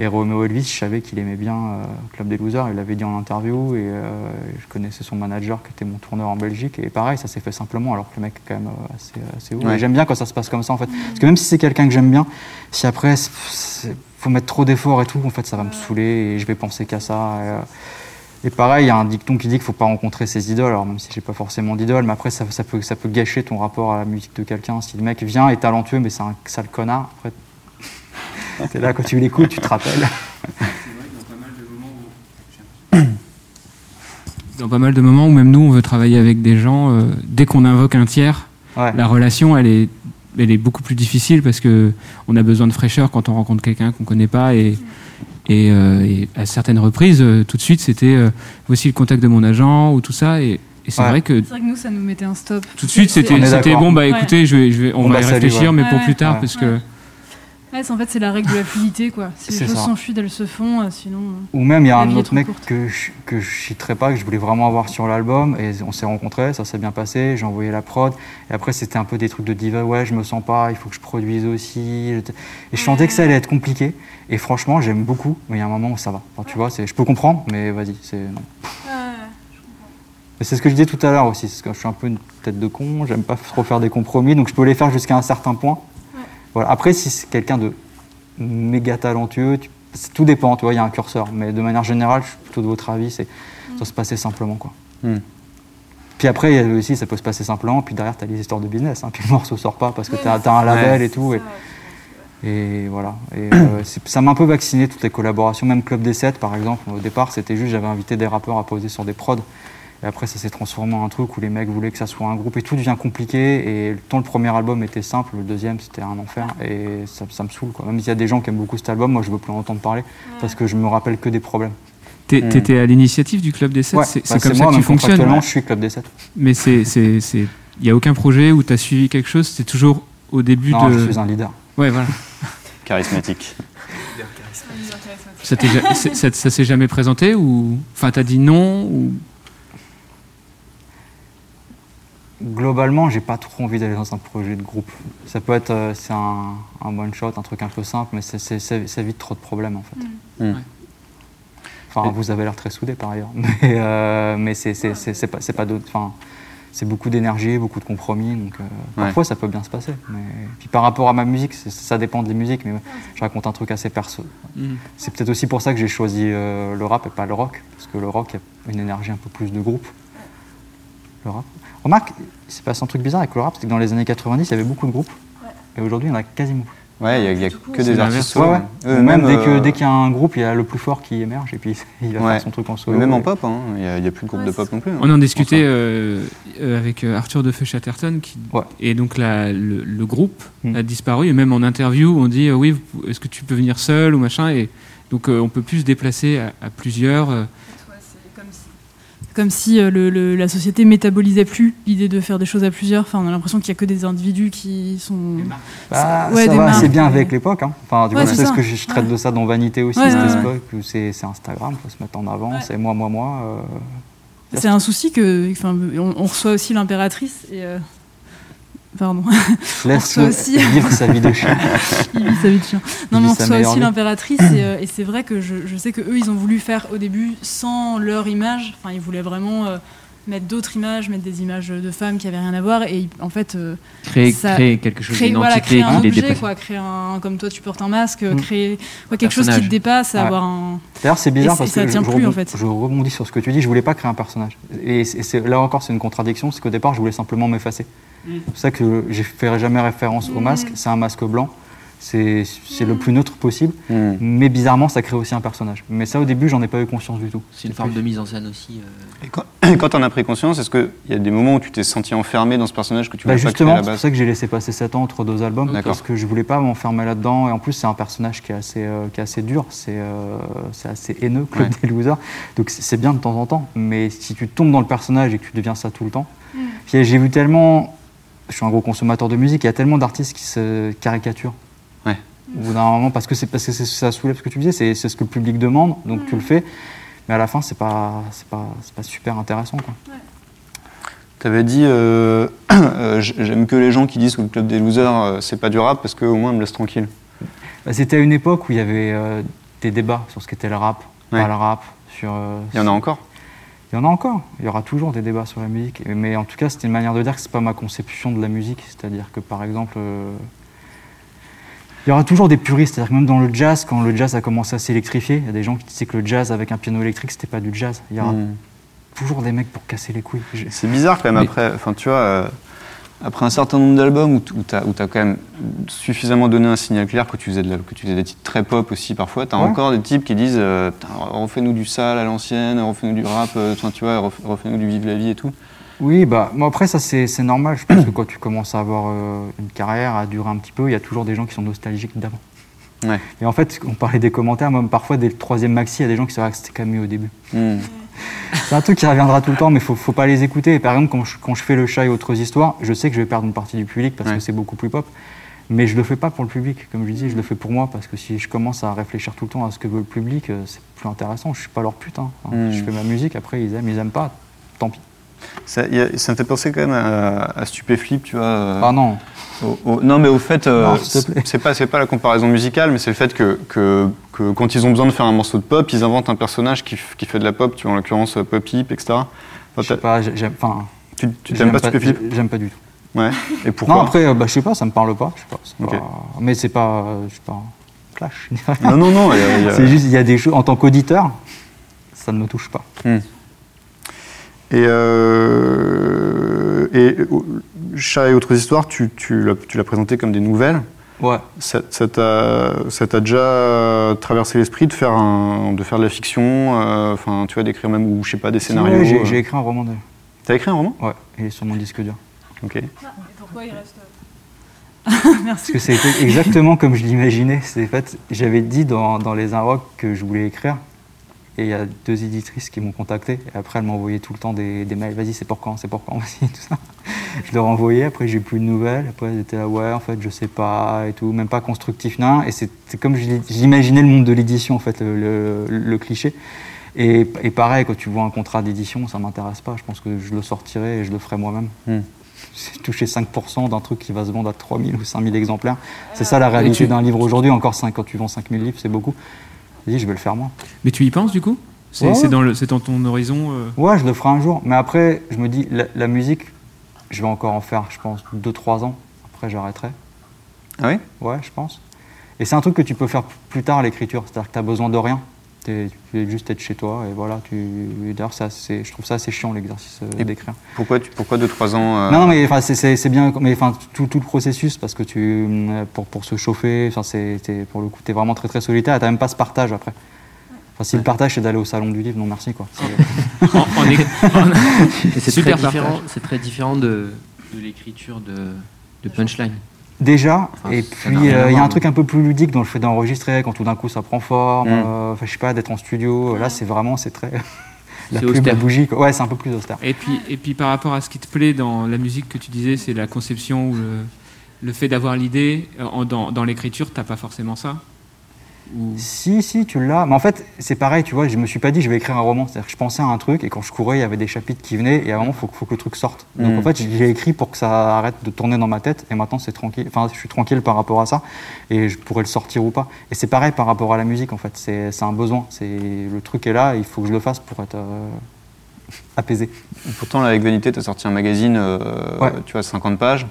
Et Romeo Elvis, je savais qu'il aimait bien euh, Club des Losers, il l'avait dit en interview, et euh, je connaissais son manager qui était mon tourneur en Belgique, et pareil, ça s'est fait simplement, alors que le mec est quand même euh, assez, assez haut. Ouais. Et j'aime bien quand ça se passe comme ça, en fait. Parce que même si c'est quelqu'un que j'aime bien, si après, c'est- faut mettre trop d'efforts et tout, en fait, ça va me saouler, et je vais penser qu'à ça. Et, euh, et pareil, il y a un dicton qui dit qu'il faut pas rencontrer ses idoles, alors même si j'ai pas forcément d'idole, mais après, ça, ça peut, ça peut gâcher ton rapport à la musique de quelqu'un. Si le mec vient, est talentueux, mais c'est un sale connard, après, c'est là, quand tu l'écoutes, tu te rappelles. Dans pas mal de moments où même nous, on veut travailler avec des gens, euh, dès qu'on invoque un tiers, Ouais. la relation, elle est, elle est beaucoup plus difficile parce que on a besoin de fraîcheur quand on rencontre quelqu'un qu'on connaît pas et, et, euh, et à certaines reprises, euh, tout de suite, c'était euh, voici le contact de mon agent ou tout ça et, et c'est Ouais. vrai que C'est vrai que nous, ça nous mettait un stop. tout de suite, c'était bon, bah Ouais. écoutez, je vais, je vais, on, On va va y réfléchir, ouais. mais pour plus tard ouais. parce que Ouais, en fait, c'est la règle de la fluidité, quoi. Si les choses fluides, elles se font, euh, sinon. euh, Ou même, il y a un autre mec courte. que je, que je citerai pas, que je voulais vraiment avoir sur l'album, et on s'est rencontrés, ça s'est bien passé, j'ai envoyé la prod, et après c'était un peu des trucs de diva, ouais, je me sens pas, il faut que je produise aussi. Et je sentais que ça allait être compliqué, et franchement, j'aime beaucoup, mais il y a un moment où ça va. Enfin, tu vois, je peux comprendre, mais vas-y, c'est. c'est ce que je disais tout à l'heure aussi, c'est que je suis un peu une tête de con, j'aime pas trop faire des compromis, donc je peux les faire jusqu'à un certain point. Voilà. Après, si c'est quelqu'un de méga talentueux, tu- tout dépend, tu vois, il y a un curseur, mais de manière générale, je suis plutôt de votre avis, c'est ça doit se passer simplement, quoi. Hmm. Puis après, aussi, ça peut se passer simplement, puis derrière, tu as les histoires de business, hein, puis le morceau sort pas parce que tu as, un label ouais. et tout. Et, et voilà. Et, euh, ça m'a un peu vacciné toutes les collaborations, même Club des 7 par exemple. Au départ, c'était juste, j'avais invité des rappeurs à poser sur des prods. Et après, ça s'est transformé en un truc où les mecs voulaient que ça soit un groupe et tout devient compliqué. Et tant le premier album était simple, le deuxième c'était un enfer. Et ça, ça me saoule. Quoi. Même s'il y a des gens qui aiment beaucoup cet album, moi je veux plus en entendre parler parce que je me rappelle que des problèmes. Hmm. t'étais à l'initiative du club des 7 Ouais, c'est bah, comme ça moi, que tu fonctionnes. contractuellement, je suis Club des 7. Mais c'est, c'est, c'est, il y a aucun projet où tu as suivi quelque chose. C'est toujours au début Non, de. je suis un leader. Ouais, voilà. Charismatique. Ça, ja- s'est jamais présenté ou, enfin, t'as dit non ou. Globalement, j'ai pas trop envie d'aller dans un projet de groupe. Ça peut être euh, c'est un, un one shot, un truc un peu simple, mais c'est- c'est- c'est- ça évite trop de problèmes en fait. Mm. Ouais. Enfin, Et- vous avez l'air très soudés par ailleurs, mais, euh, mais c'est pas, c'est pas d'autre. Enfin, c'est beaucoup d'énergie, beaucoup de compromis, donc euh, parfois ça peut bien se passer. Mais puis par rapport à ma musique, ça dépend des musiques, mais je raconte un truc assez perso. C'est peut-être aussi pour ça que j'ai choisi euh, le rap et pas le rock, parce que le rock a une énergie un peu plus de groupe. Le rap. Remarque, il s'est passé un truc bizarre avec le rap, c'est que dans les années 90, il y avait beaucoup de groupes, et aujourd'hui, il y en a quasiment plus. Ouais, il y a, il y a Du coup, que des artistes Ouais, solos. ouais. Eux, même dès euh, dès qu'il y a un groupe, il y a le plus fort qui émerge, et puis il va Ouais. faire son truc en mais solo. même en pop, hein, il n'y a, il y a plus de groupe Ouais, de pop non plus. hein. On en discutait euh, euh, avec euh, Arthur de Chatterton qui Ouais. et donc la- le, le groupe Mm. a disparu et même en interview on dit euh, oui est-ce que tu peux venir seul ou machin et donc euh, on peut plus se déplacer à, à plusieurs. Comme si euh, le- le- la société métabolisait plus l'idée de faire des choses à plusieurs. Enfin, on a l'impression qu'il y a que des individus qui sont. Bah, Ouais, assez bien avec l'époque. Hein. Enfin, du Ouais, coup, c'est c'est ce que je, je traite Ouais. de ça dans Vanité aussi, Ouais, cette ouais, époque où c'est c'est Instagram, il faut se mettre en avant, Ouais. c'est moi, moi, moi. euh, C'est un souci que. Enfin, on, on reçoit aussi l'impératrice et. euh, Pardon. Laisse aussi... vivre sa vie de chien. il vit sa vie de chien. Non, mais on reçoit aussi l'impératrice et, et c'est vrai que je, je sais qu'eux, ils ont voulu faire au début sans leur image. Enfin, ils voulaient vraiment mettre d'autres images, mettre des images de femmes qui avaient rien à voir et en fait euh, créer, créer quelque chose créer, voilà, créer un objet quoi, créer un comme toi tu portes un masque, mm. créer quelque chose qui te dépasse, avoir un D'ailleurs c'est bizarre parce ça que tient je, plus, rebondis, en fait. je rebondis sur ce que tu dis, je voulais pas créer un personnage et, et là encore c'est une contradiction, c'est qu'au départ je voulais simplement m'effacer. Mm. C'est pour ça que j'ai fait jamais référence au masque, c'est un masque blanc c'est le plus neutre possible, hmm. mais bizarrement, ça crée aussi un personnage. Mais ça, au début, j'en ai pas eu conscience du tout. C'est une forme de mise en scène aussi. Euh. Et quand, on a pris conscience, est-ce qu'il y a des moments où tu t'es senti enfermé dans ce personnage que tu bah voulais pas créer à la base C'est pour ça que j'ai laissé passer 7 ans entre deux albums, parce que je voulais pas m'enfermer là-dedans. Et en plus, c'est un personnage qui est assez, euh, qui est assez dur, c'est euh, assez haineux, Claude ouais. Des Donc c'est bien de temps en temps, mais si tu tombes dans le personnage et que tu deviens ça tout le temps. Hmm. J'ai vu tellement. Je suis un gros consommateur de musique, il y a tellement d'artistes qui se caricaturent au bout d'un moment, parce que c'est parce que ça soulève ce que tu disais, c'est ce que le public demande, donc tu le fais. Mais à la fin, c'est pas, pas, pas super intéressant. Quoi. Tu avais dit, euh, euh, j'aime que les gens qui disent que le club des losers, euh, c'est pas du rap parce qu'au moins, me laisse tranquille. Bah, C'était à une époque où il y avait des débats sur ce qu'était le rap, pas le rap. Sur, il y en a encore Il y en a encore. Il y aura toujours des débats sur la musique. Mais en tout cas, c'était une manière de dire que c'est pas ma conception de la musique. C'est-à-dire que, par exemple, il y aura toujours des puristes, c'est-à-dire que même dans le jazz, quand le jazz a commencé à s'électrifier, il y a des gens qui disaient que le jazz avec un piano électrique, c'était pas du jazz. Il y aura hmm. toujours des mecs pour casser les couilles. C'est bizarre quand même après, enfin tu vois, euh, après un certain nombre d'albums où tu as, as, quand même suffisamment donné un signal clair que tu faisais, de que tu faisais des titres très pop aussi parfois, tu as encore des types qui disent euh, refais-nous du sale à l'ancienne, refais-nous du rap, euh, tu vois, refais-nous du vive la vie et tout. Oui, bah, moi après, ça c'est normal. Je pense que quand tu commences à avoir euh, une carrière à durer un petit peu, il y a toujours des gens qui sont nostalgiques d'avant. Ouais. Et en fait, on parlait des commentaires, même parfois dès le troisième maxi, il y a des gens qui savent que c'était quand même mieux au début. Hmm. C'est un truc qui reviendra tout le temps, mais il faut, faut pas les écouter. Et par exemple, quand je, quand je, fais le chat et autres histoires, je sais que je vais perdre une partie du public parce que c'est beaucoup plus pop. Mais je le fais pas pour le public, comme je dis, je le fais pour moi parce que si je commence à réfléchir tout le temps à ce que veut le public, euh, c'est plus intéressant. Je suis pas leur putain. Hein. Hmm. Je fais ma musique, après ils aiment, ils aiment pas, tant pis. Ça, ça me fait penser quand même à, à Stupéflip, tu vois. Euh, ah non. non, mais au fait, euh, c'est pas, pas la comparaison musicale, mais c'est le fait que, que, que, quand ils ont besoin de faire un morceau de pop, ils inventent un personnage qui, qui fait de la pop, tu vois, en l'occurrence euh, Pop Hip, etc. Enfin, je sais pas, j'aime. Enfin, tu t'aimes pas Stupéflip? J'aime pas du tout. Ouais. Et pourquoi? Non, après, bah, je sais pas, ça me parle pas. Je sais pas, pas mais c'est pas, je sais pas, clash. non, non, non. C'est juste, il y a des choses en tant qu'auditeur, ça ne me touche pas. Hmm. Et, euh, et Chat et autres histoires, tu, tu l'as présenté comme des nouvelles. Ouais. Ça t'a déjà traversé l'esprit de faire un, de faire de la fiction, euh, enfin tu vois d'écrire même ou je sais pas des scénarios. Ouais, j'ai écrit un roman. T'as écrit un roman? Ouais, il est sur mon disque dur. Ok. et pourquoi il reste Merci. Parce que c'était exactement comme je l'imaginais. En fait, j'avais dit dans, dans les Inrocks que je voulais écrire et il y a deux éditrices qui m'ont contacté. Et après, elles m'envoyaient tout le temps des, mails. Vas-y, c'est pour quand C'est pour quand Vas-y, tout ça. Je leur envoyais. Après, j'ai plus de nouvelles. Après, elles étaient là, ouais, en fait, je sais pas et tout. Même pas constructif, non. Et c'est comme j'imaginais le monde de l'édition, en fait, le, cliché. Et, pareil, quand tu vois un contrat d'édition, ça m'intéresse pas. Je pense que je le sortirai et je le ferai moi-même. Hmm. toucher 5% d'un truc qui va se vendre à 3000 ou 5000 exemplaires. C'est ça la réalité d'un livre aujourd'hui. Encore 5, quand tu vends 5000 livres, c'est beaucoup je vais le faire moi. Mais tu y penses du coup? C'est dans, dans, ton horizon euh Ouais, je le ferai un jour. Mais après, je me dis, la, musique, je vais encore en faire, je pense, 2-3 ans. Après, j'arrêterai. Ah oui? Ouais, je pense. Et c'est un truc que tu peux faire plus tard, l'écriture. C'est-à-dire que tu n'as besoin de rien tu veux juste être chez toi et voilà. Tu... D'ailleurs, je trouve ça assez chiant l'exercice euh, d'écrire. Pourquoi, tu... pourquoi 2-3 ans euh Non, non, mais c'est bien, mais enfin tout, tout, le processus parce que tu euh, pour, pour se chauffer, c'est pour le coup, tu es vraiment très très solitaire. Et t'as même pas ce partage après. Enfin, si le partage c'est d'aller au salon du livre, non merci quoi. c'est très différent. C'est très différent de, de l'écriture de, de punchline. Déjà, et puis euh, il y a un truc un peu plus ludique dans le fait d'enregistrer, quand tout d'un coup ça prend forme, mm. euh, enfin je sais pas, d'être en studio, là c'est vraiment, c'est très... la pub, la bougie, quoi. ouais c'est un peu plus austère. Et puis, et puis par rapport à ce qui te plaît dans la musique que tu disais, c'est la conception ou le, le fait d'avoir l'idée, euh, dans, dans l'écriture, t'as pas forcément ça? Si, si, tu l'as. Mais en fait, c'est pareil, tu vois, je me suis pas dit je vais écrire un roman. C'est-à-dire que je pensais à un truc et quand je courais, il y avait des chapitres qui venaient et à un moment, il faut, faut, que le truc sorte. Donc en fait, j'ai écrit pour que ça arrête de tourner dans ma tête et maintenant c'est tranquille. Enfin, je suis tranquille par rapport à ça et je pourrais le sortir ou pas. Et c'est pareil par rapport à la musique en fait. C'est un besoin. C'est Le truc est là, il faut que je le fasse pour être euh, apaisé. Pourtant, là, avec Vanité, tu as sorti un magazine, euh, Ouais. tu vois, 50 pages.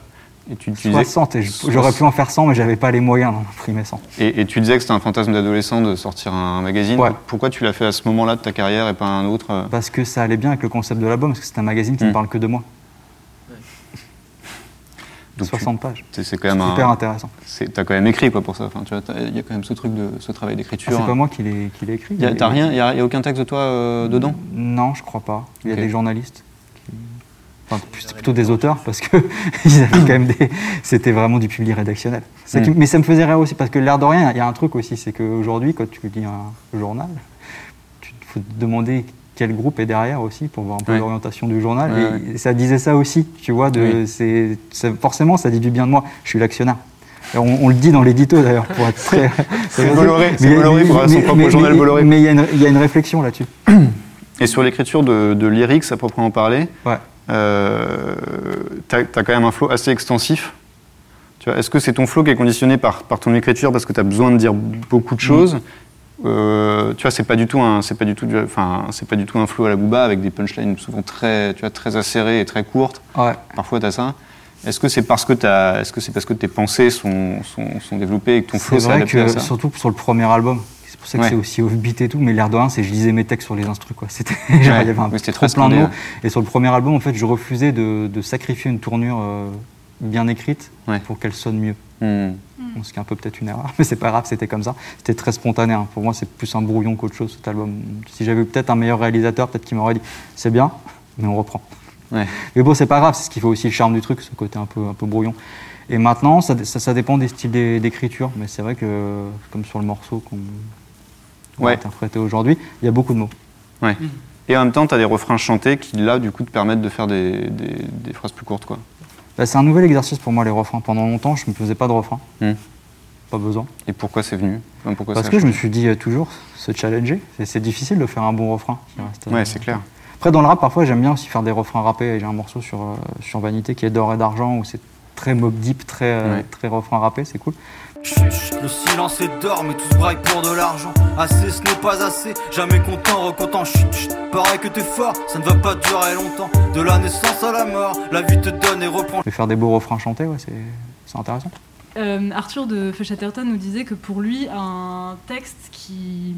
Et tu, tu disais, 60 et je- j'aurais pu en faire 100 mais j'avais pas les moyens d'imprimer 100. et, et tu disais que c'était un fantasme d'adolescent de sortir un magazine. Ouais. Pourquoi tu l'as fait à ce moment-là de ta carrière et pas un autre euh Parce que ça allait bien avec le concept de l'album, parce que c'est un magazine qui ne Mm. parle que de moi. Donc, 60 pages. C'est quand même Super un. intéressant. T'as quand même écrit quoi pour ça. Enfin, tu il y a quand même ce truc de ce travail Ah, d'écriture. c'est pas moi qui l'ai écrit. T'as rien, il y a aucun texte de toi euh, dedans? Non, je crois pas. Il y a des journalistes. Enfin, c'est plutôt des auteurs parce que ils avaient quand même des. C'était vraiment du public rédactionnel. Qui- Mm. Mais ça me faisait rire aussi parce que l'air de rien, il y a un truc aussi, c'est qu'aujourd'hui, quand tu lis un journal, tu faut te demander quel groupe est derrière aussi pour voir un peu Ouais. l'orientation du journal. Ouais, et ça disait ça aussi, tu vois. De, Oui. forcément, ça dit du bien de moi. Je suis l'actionnaire. On, on le dit dans l'édito d'ailleurs pour être très. C'est Bolloré, c'est Mais- Bolloré mais- pour son mais- propre mais- journal mais- Bolloré. Mais il y, a une- il y a une réflexion là-dessus. Et sur l'écriture de, de lyrics à proprement parler, Ouais. Euh, t'as as quand même un flow assez extensif. Tu Est-ce que c'est ton flow qui est conditionné par, par ton écriture parce que tu as besoin de dire beaucoup Mm. de choses? Euh, Tu vois, c'est pas du tout un, c'est pas du tout, enfin, c'est pas du tout un flow à la Booba avec des punchlines souvent très, tu vois, très acérées et très courtes. Ouais. Parfois, tu as ça. Est-ce que c'est parce que est-ce que c'est parce que tes pensées sont, sont, sont développées et que ton flow C'est s'est vrai adapté à que ça? surtout sur le premier album, pour ça que Ouais. c'est aussi offbeat et tout, mais l'air de rien, c'est je lisais mes textes sur les instrus quoi. C'était genre, il y avait un oui, trop très plein de mots. Et sur le premier album, en fait, je refusais de, de sacrifier une tournure euh, bien écrite Ouais. pour qu'elle sonne mieux. Hmm. Bon, ce qui est un peu peut-être une erreur, mais c'est pas grave, c'était comme ça. C'était très spontané. hein. Pour moi, c'est plus un brouillon qu'autre chose cet album. Si j'avais eu peut-être un meilleur réalisateur, peut-être qu'il m'aurait dit c'est bien, mais on reprend. Ouais. Mais bon, c'est pas grave, c'est ce qui fait aussi le charme du truc, ce côté un peu, un peu brouillon. Et maintenant, ça, ça, ça dépend des styles d'é- d'écriture, mais c'est vrai que, comme sur le morceau qu'on va Ouais. interpréter aujourd'hui, il y a beaucoup de mots. Ouais. Et en même temps, tu as des refrains chantés qui, là, du coup, te permettent de faire des, des- des phrases plus courtes. Quoi. Bah, c'est un nouvel exercice pour moi, les refrains. Pendant longtemps, je ne me faisais pas de refrains. Hmm. Pas besoin. Et pourquoi c'est venu? Enfin, pourquoi Parce que je me suis dit euh, toujours, se challenger, c'est- c'est difficile de faire un bon refrain. euh, Ouais, c'est clair. Après, dans le rap, parfois, j'aime bien aussi faire des refrains rappés. J'ai un morceau sur, euh, sur Vanité qui est d'or et d'argent, où c'est très mob deep, très, euh, Ouais. très refrain rappé, c'est cool. Chut, le silence est d'or, mais tous braillent pour de l'argent. Assez, ce n'est pas assez. Jamais content, recontent. Chut, chut, pareil que t'es fort, ça ne va pas durer longtemps. De la naissance à la mort, la vie te donne et reprend. Mais faire des beaux refrains chantés, ouais, c'est c'est intéressant. Euh, Arthur de Feuchatterton nous disait que pour lui, un texte qui,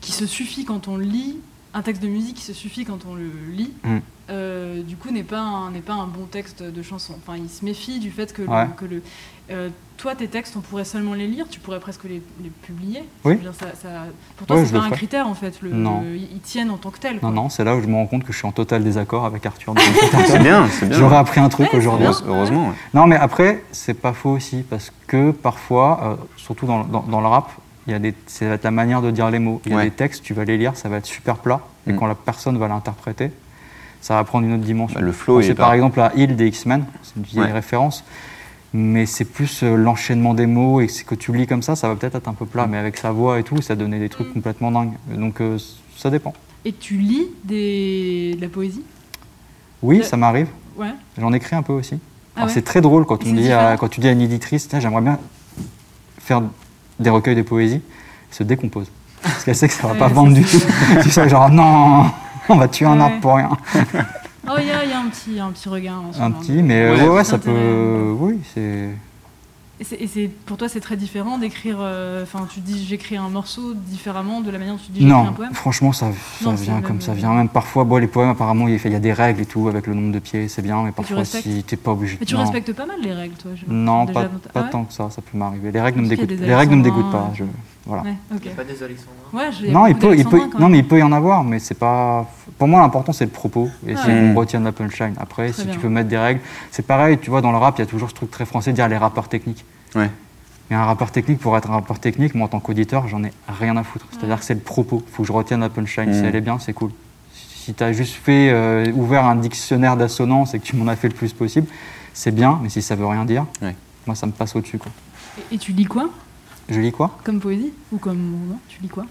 qui se suffit quand on le lit, un texte de musique qui se suffit quand on le lit, Mm. euh, du coup n'est pas, n'est pas un bon texte de chanson. Enfin, il se méfie du fait que, le- que le, euh, toi, tes textes, on pourrait seulement les lire, tu pourrais presque les, les publier. Oui. Dire, ça- ça- pour toi, Ouais, c'est pas un critère en fait. Le, Non. le- ils tiennent en tant que tel. quoi. Non, non, c'est là où je me rends compte que je suis en total désaccord avec Arthur. de C'est bien, c'est bien. J'aurais appris un truc Ouais, aujourd'hui. Heureusement. ouais. Non, mais après, c'est pas faux aussi, parce que parfois, euh, surtout dans, dans- dans le rap, il y a des, ça va être la manière de dire les mots. Il y a Ouais. des textes, tu vas les lire, ça va être super plat, et Mm. quand la personne va l'interpréter, ça va prendre une autre dimension. Bah, le flow C'est est par pas- exemple à Hill des X-Men, c'est une vieille Ouais. référence, mais c'est plus euh, l'enchaînement des mots, et c'est que tu lis comme ça, ça va peut-être être un peu Mm. plat, mais avec sa voix et tout, ça donnait des trucs complètement dingues. Donc euh, ça dépend. Et tu lis des, de la poésie? Oui, ça m'arrive. Ouais. J'en écris un peu aussi. Ah ouais C'est très drôle quand, on dit à, quand tu dis à une éditrice, Tiens, j'aimerais bien faire des recueils de poésie, se décompose. Parce qu'elle sait que ça va Ouais, pas vendre du tout. c'est- tu sais, genre, non, on va tuer un arbre pour rien. Oh, il y a, il y a un petit, un petit regain. en ce Un moment. petit, mais Ouais, ouais, ça peut. Oui, c'est. Et, c'est- pour toi, c'est très différent d'écrire. euh, Enfin, tu dis j'écris un morceau différemment de la manière dont tu dis j'écris un Non, poème? franchement, ça, ça Non, c'est vient comme ça euh, vient. Même parfois, bon, les poèmes, apparemment, il y a- il y a des règles et tout, avec le nombre de pieds, c'est bien, mais parfois, si t'es pas obligé. Mais tu non. respectes pas mal les règles, toi. je- Non, déjà pas, dans ta- pas Ah ouais tant que ça, ça peut m'arriver. Les règles ne me dégoûtent, les règles ne me dégoûtent pas. Je... Voilà. Ouais, ok. Il n'y a pas des Ouais, Non, il peut, il peut, non, mais il peut y en avoir, mais c'est pas. Pour moi, l'important c'est le propos et si Ouais. on retient la punchline. Après, Très si bien. tu peux mettre des règles, c'est pareil. Tu vois, dans le rap, il y a toujours ce truc très français de dire les rappeurs techniques. Ouais. Mais un rappeur technique, pour être un rappeur technique, moi en tant qu'auditeur, j'en ai rien à foutre. C'est-à-dire que c'est le propos. Il faut que je retienne la punchline. Si Mm. elle est bien, c'est cool. Si tu as juste fait euh, ouvert un dictionnaire d'assonance et que tu m'en as fait le plus possible, c'est bien. Mais si ça veut rien dire, Ouais. moi ça me passe au-dessus. quoi. Et, et tu lis quoi? Je lis quoi? Comme poésie? Ou comme roman? Tu lis quoi?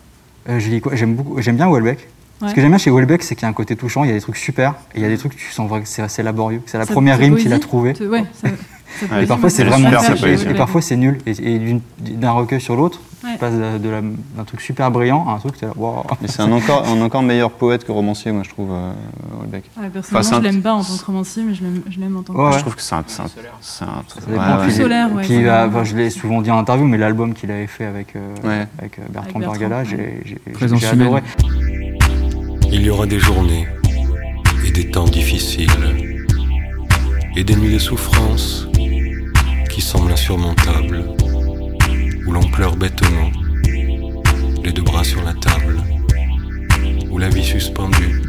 Euh, Je lis quoi? J'aime beaucoup, j'aime bien Welbeck. Ce que j'aime bien chez Welbeck, c'est qu'il y a un côté touchant, il y a des trucs super, et il y a des trucs tu sens vrai que c'est assez laborieux. C'est la première rime qu'il a trouvée. Ouais, et parfois c'est vraiment et, parfois c'est nul. Et, d'un recueil sur l'autre, tu passes d'un truc super brillant à un truc, wow. Mais c'est un encore, un encore meilleur poète que romancier, moi je trouve, euh, Welbeck. personnellement, je l'aime pas en tant que romancier, mais je l'aime en tant que. Ouais, je trouve que c'est un, c'est un, plus solaire. Puis, bah, je l'ai souvent dit en interview, mais l'album qu'il avait fait avec, euh, avec euh, Bertrand Bergala, j'ai adoré. Il y aura des journées et des temps difficiles et des nuits de souffrance qui semblent insurmontables où l'on pleure bêtement, les deux bras sur la table, où la vie suspendue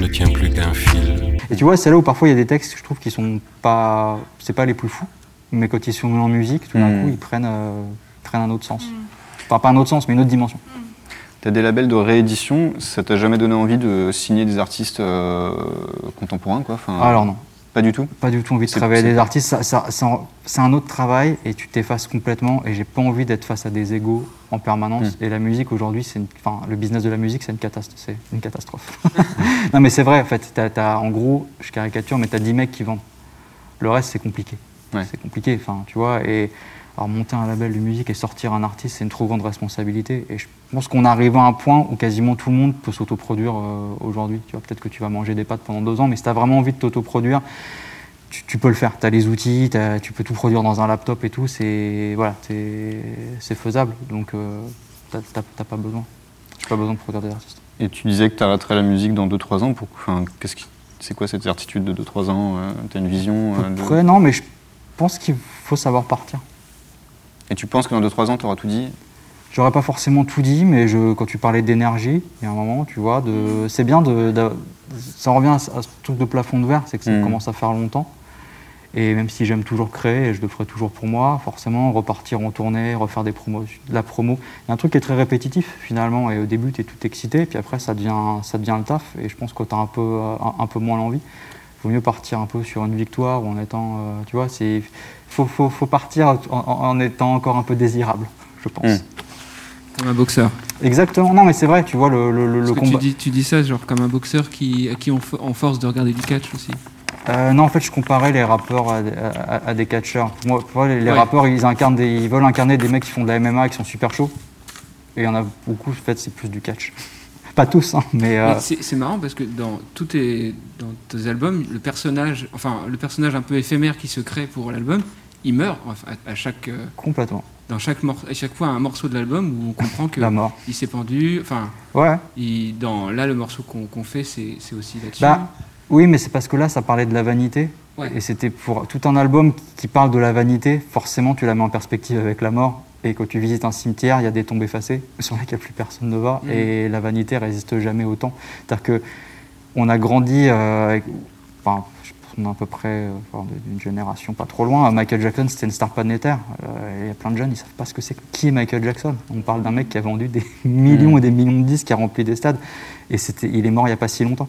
ne tient plus qu'un fil. Et tu vois, c'est là où parfois il y a des textes, je trouve, qui sont pas, c'est pas les plus fous, mais quand ils sont mis en musique, tout d'un hmm. coup, ils prennent, euh, prennent un autre sens. Enfin, pas un autre sens, mais une autre dimension. Hmm. Tu as des labels de réédition, ça t'a jamais donné envie de signer des artistes euh, contemporains quoi enfin, Alors non. Pas du tout Pas du tout envie de travailler avec des artistes. c'est un autre travail et tu t'effaces complètement et j'ai pas envie d'être face à des égaux en permanence. Hmm. Et la musique aujourd'hui, c'est enfin, le business de la musique, c'est une, catastrophe. Une catastrophe. non mais c'est vrai, en fait, as, en gros, je caricature, mais tu as 10 mecs qui vendent. Le reste, c'est compliqué. C'est compliqué, enfin, tu vois. Et alors monter un label de musique et sortir un artiste, c'est une trop grande responsabilité. Et je pense qu'on arrive à un point où quasiment tout le monde peut s'autoproduire euh, aujourd'hui. Tu vois, peut-être que tu vas manger des pâtes pendant deux ans, mais si tu as vraiment envie de t'autoproduire, tu, peux le faire. Tu as les outils, tu peux tout produire dans un laptop et tout. C'est voilà, c'est faisable. Donc euh, tu n'as pas besoin. Tu pas besoin de produire des artistes. Et tu disais que tu arrêterais la musique dans 2-3 ans. Pour, enfin, qu'est-ce qui, c'est quoi cette certitude de 2-3 ans euh, Tu as une vision de... non, mais je pense qu'il faut savoir partir. Et tu penses que dans 2-3 ans, tu auras tout dit? J'aurais pas forcément tout dit, mais je, quand tu parlais d'énergie, il y a un moment, tu vois, de, c'est bien de, Ça revient à, ce truc de plafond de verre, c'est que ça mm. commence à faire longtemps. Et même si j'aime toujours créer, et je le ferai toujours pour moi, forcément, repartir en tournée, refaire des promos, de la promo. Il y a un truc qui est très répétitif, finalement, et au début, tu es tout excité, puis après, ça devient, ça devient le taf, et je pense que tu as un peu, un, peu moins l'envie. Il vaut mieux partir un peu sur une victoire ou en étant, euh, tu vois, c'est faut, faut, faut partir en, étant encore un peu désirable, je pense. Hmm. Comme un boxeur. Exactement, non mais c'est vrai, tu vois le, le, combat. Tu dis, tu dis, ça genre comme un boxeur qui, à qui on, force de regarder du catch aussi. Euh, non, en fait, je comparais les rappeurs à, des catcheurs. Moi, les, rappeurs, ils, incarnent des, ils veulent incarner des mecs qui font de la MMA et qui sont super chauds. Et il y en a beaucoup, en fait, c'est plus du catch. Pas tous, hein, mais. Euh, c'est marrant parce que dans tous tes, dans tes albums, le personnage, enfin, le personnage un peu éphémère qui se crée pour l'album, il meurt à, chaque. Euh, Complètement. Dans chaque, à chaque fois, un morceau de l'album où on comprend que La mort. il s'est pendu. Enfin, ouais. Il, dans, là, le morceau qu'on fait, c'est aussi là-dessus. Bah, oui, mais c'est parce que là, ça parlait de la vanité. Et c'était pour tout un album qui parle de la vanité, forcément, tu la mets en perspective avec la mort. Et quand tu visites un cimetière, il y a des tombes effacées sur lesquelles plus personne ne va. Mm. Et la vanité résiste jamais au temps. C'est-à-dire que on a grandi euh, avec, enfin, on est à peu près euh, d'une génération pas trop loin. Michael Jackson, c'était une star planétaire. Euh, il y a plein de jeunes, ils savent pas ce que c'est. Qui est Michael Jackson On parle d'un mec qui a vendu des millions et des millions de disques, qui a rempli des stades, et il est mort il n'y a pas si longtemps.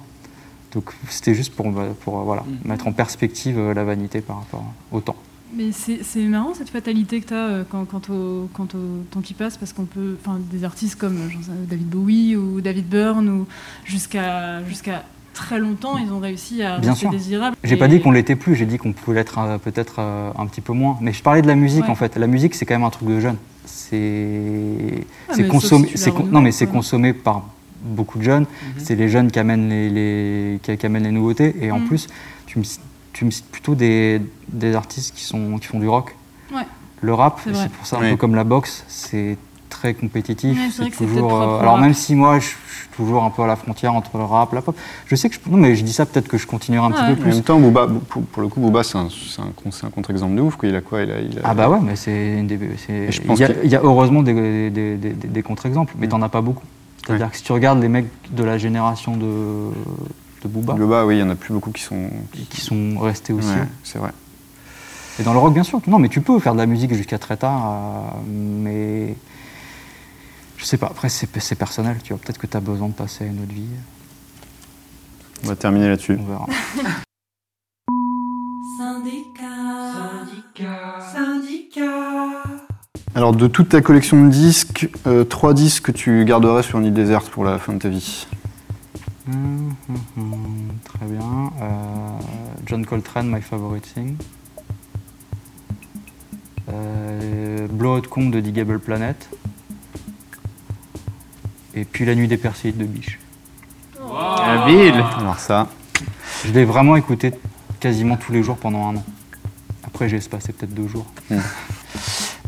Donc c'était juste pour, pour voilà, mm. mettre en perspective la vanité par rapport au temps. Mais c'est marrant cette fatalité que tu as quand, quant, au, au, temps qui passe, parce qu'on peut. Enfin, des artistes comme David Bowie ou David Byrne, ou jusqu'à jusqu'à très longtemps, ils ont réussi à Bien rester désirables. J'ai pas dit qu'on l'était plus, j'ai dit qu'on pouvait l'être euh, peut-être euh, un petit peu moins. Mais je parlais de la musique en fait. La musique, c'est quand même un truc de jeune. C'est ah, consommé. non, mais c'est consommé par beaucoup de jeunes. Mhm. C'est les jeunes qui amènent les, qui, amènent les nouveautés. Et en mhm. plus, tu me, tu me cites plutôt des, des, artistes qui, sont, qui font du rock. Le rap, c'est pour ça, un peu comme la boxe, c'est très compétitif. c'est toujours. Euh, alors même si moi, je, suis toujours un peu à la frontière entre le rap, la pop. Je sais que je, non, mais je dis ça peut-être que je continuerai un petit peu plus. En même temps, Booba, pour, le coup, Booba, c'est un, un, contre-exemple de ouf. Quoi. Il a quoi? Il a, il a... Ah bah ouais, mais c'est une des. Il y, a, il y a heureusement des, des, des, des contre-exemples, mais tu t'en as pas beaucoup. C'est-à-dire que si tu regardes les mecs de la génération de, de Booba. Booba, oui, il y en a plus beaucoup qui sont. Qui, sont restés aussi. c'est vrai. Et dans le rock, bien sûr. Non, mais tu peux faire de la musique jusqu'à très tard, euh, mais je sais pas, après c'est personnel, tu vois, peut-être que tu as besoin de passer à une autre vie. On va terminer là-dessus. On verra. syndicat, syndicat, syndicat. Alors Alors, de toute ta collection de disques, euh, trois disques que tu garderais sur une île déserte pour la fin de ta vie? Hum, hum, hum, très bien. Euh, John Coltrane, My Favorite Thing. Euh, Blowout Comb de Digable Planet. Et puis La Nuit des Perséides de Biche. Habile Alors ça, Je l'ai vraiment écouté quasiment tous les jours pendant un an. Après, j'ai espacé peut-être deux jours.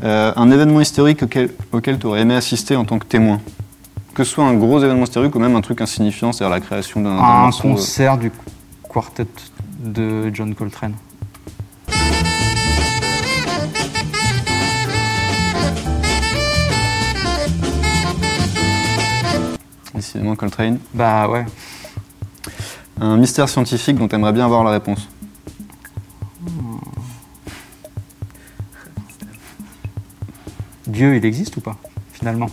euh, un événement historique auquel, auquel tu aurais aimé assister en tant que témoin? Que ce soit un gros événement historique ou même un truc insignifiant, c'est-à-dire la création d'un Un morceau, euh, concert du quartet de John Coltrane. Décidément, Coltrane. Bah ouais. Un mystère scientifique dont tu aimerais bien avoir la réponse. Dieu, il existe ou pas, finalement?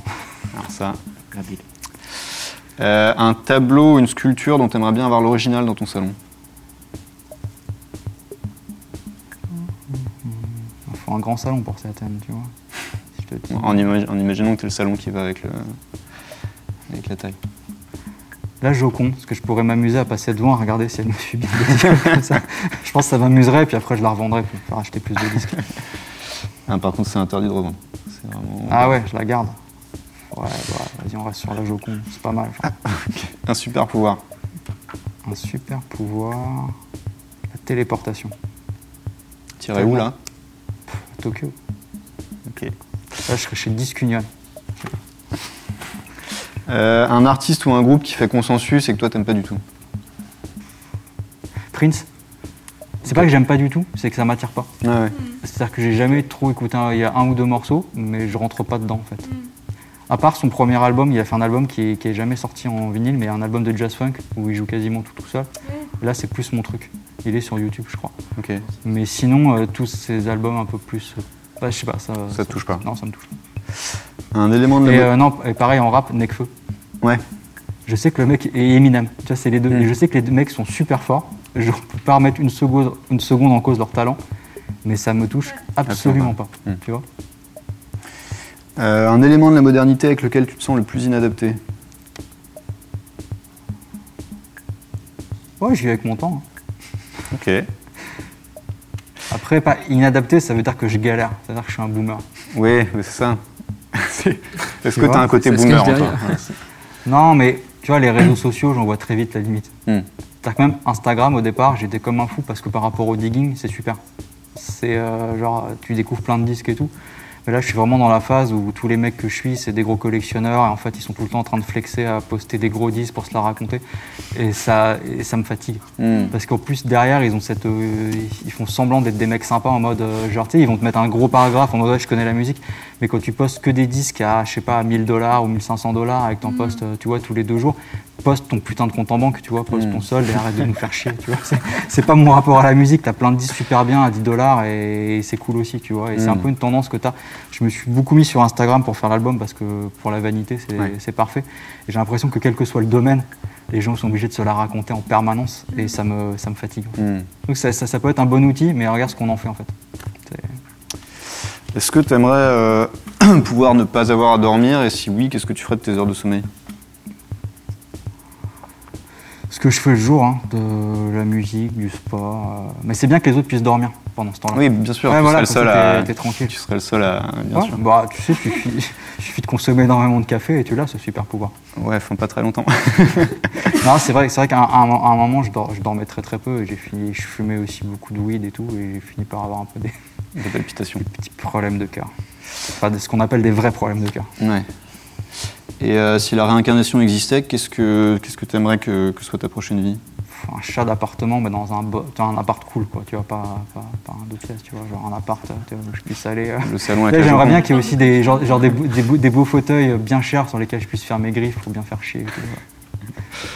Alors ça. Habile. Euh, un tableau, une sculpture dont tu aimerais bien avoir l'original dans ton salon. Il faut un grand salon pour certaines, tu vois. Si je te dis. En, imagi- en imaginant que tu le salon qui va avec, le, avec la taille. Là, Joconde, parce que je pourrais m'amuser à passer devant, à regarder si elle me suit bien. Comme ça. Je pense que ça m'amuserait, puis après je la revendrai pour acheter plus de disques. Ah, par contre, c'est interdit de revendre. Vraiment- Ah ouais, je la garde. Ouais, ouais, vas-y, on reste sur la Joconde, c'est pas mal. crois. Un super pouvoir. Un super pouvoir. La téléportation. Tirer où là Tokyo. Ok. Là, je serais chez Disque Union. Euh, un artiste ou un groupe qui fait consensus et que toi t'aimes pas du tout. Prince. C'est pas que j'aime pas du tout, c'est que ça m'attire pas. Ah ouais. C'est-à-dire que j'ai jamais trop écouté, il y a un ou deux morceaux, mais je rentre pas dedans en fait. À part son premier album, il a fait un album qui est, qui est jamais sorti en vinyle, mais un album de jazz funk où il joue quasiment tout tout seul. Là, c'est plus mon truc. Il est sur YouTube, je crois. Ok. Mais sinon, euh, tous ces albums un peu plus. euh, bah, je sais pas, ça. Ça te touche pas. Non, ça me touche pas. Un élément de la Et euh, non, et pareil en rap, Nekfeu. Ouais. Je sais que le mec et Eminem, tu vois, c'est les deux. Mm. Et je sais que les deux mecs sont super forts. Je peux pas remettre une seconde, une seconde en cause leur talent, mais ça me touche absolument pas. Mm. Tu vois Euh, un élément de la modernité avec lequel tu te sens le plus inadapté. Ouais, je vis avec mon temps. hein. Ok. Après, pas inadapté, ça veut dire que je galère. C'est-à-dire que je suis un boomer. Oui, mais c'est ça. Est-ce que tu as un côté boomer en toi? Ouais. Non, mais tu vois, les réseaux sociaux, j'en vois très vite la limite. Hmm. C'est-à-dire que même Instagram, au départ, j'étais comme un fou parce que par rapport au digging, c'est super. C'est euh, genre, tu découvres plein de disques et tout. Mais là, je suis vraiment dans la phase où tous les mecs que je suis, c'est des gros collectionneurs et en fait, ils sont tout le temps en train de flexer à poster des gros disques pour se la raconter. Et ça, et ça me fatigue. Hmm. Parce qu'en plus, derrière, ils ont cette, euh, ils font semblant d'être des mecs sympas en mode, euh, genre, tu sais, ils vont te mettre un gros paragraphe en mode, ouais, je connais la musique. Mais quand tu postes que des disques à, je sais pas, à 1000 dollars ou 1500 dollars avec ton poste, euh, tu vois, tous les deux jours, poste ton putain de compte en banque, tu vois, poste Mm. ton solde et arrête de nous faire chier, tu vois. C'est- pas mon rapport à la musique, t'as plein de disques super bien à 10 dollars et, c'est cool aussi, tu vois. Et c'est un Mm. peu une tendance que t'as. Je me suis beaucoup mis sur Instagram pour faire l'album parce que pour la vanité, c'est Ouais. parfait. Et j'ai l'impression que quel que soit le domaine, les gens sont obligés de se la raconter en permanence et ça me, ça me fatigue. en fait. Donc ça, ça- ça peut être un bon outil, mais regarde ce qu'on en fait en fait. Est-ce que tu aimerais pouvoir ne pas avoir à dormir et si oui, qu'est-ce que tu ferais de tes heures de sommeil? Ce que je fais le jour, hein, de la musique, du sport. euh, Mais c'est bien que les autres puissent dormir pendant ce temps-là. Oui, bien sûr, Ouais, tu, voilà, serais le comme seul ça, à... t'es- t'es tranquille. tu serais le seul à... Bien Ouais, sûr. bah, tu sais, il suffit, il suffit de consommer énormément de café et tu l'as, ce super pouvoir. Ouais, enfin pas très longtemps. non, c'est vrai, c'est vrai qu'à un, à un- à un moment, je, dor- je dormais très très peu et j'ai fini, je fumais aussi beaucoup de weed et tout et j'ai fini par avoir un peu des Des palpitations. petits problèmes de cœur. Enfin, des- ce qu'on appelle des vrais problèmes de cœur. Ouais. Et euh, si la réincarnation existait, qu'est-ce que qu'est-ce que tu aimerais que, que soit ta prochaine vie? Un chat d'appartement, mais dans un, un appart cool, quoi. Tu vois, pas, pas, pas un deux pièces, tu vois, genre un appart tu vois, où je puisse aller. euh. Le salon avec j'aimerais bien qu'il y ait aussi des, genre, genre des, beaux- des, beaux- des beaux fauteuils bien chers sur lesquels je puisse faire mes griffes pour bien faire chier.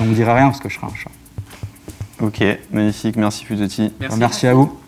On me dirait rien parce que je serais un chat. Ok, magnifique, merci. Merci. Merci à vous.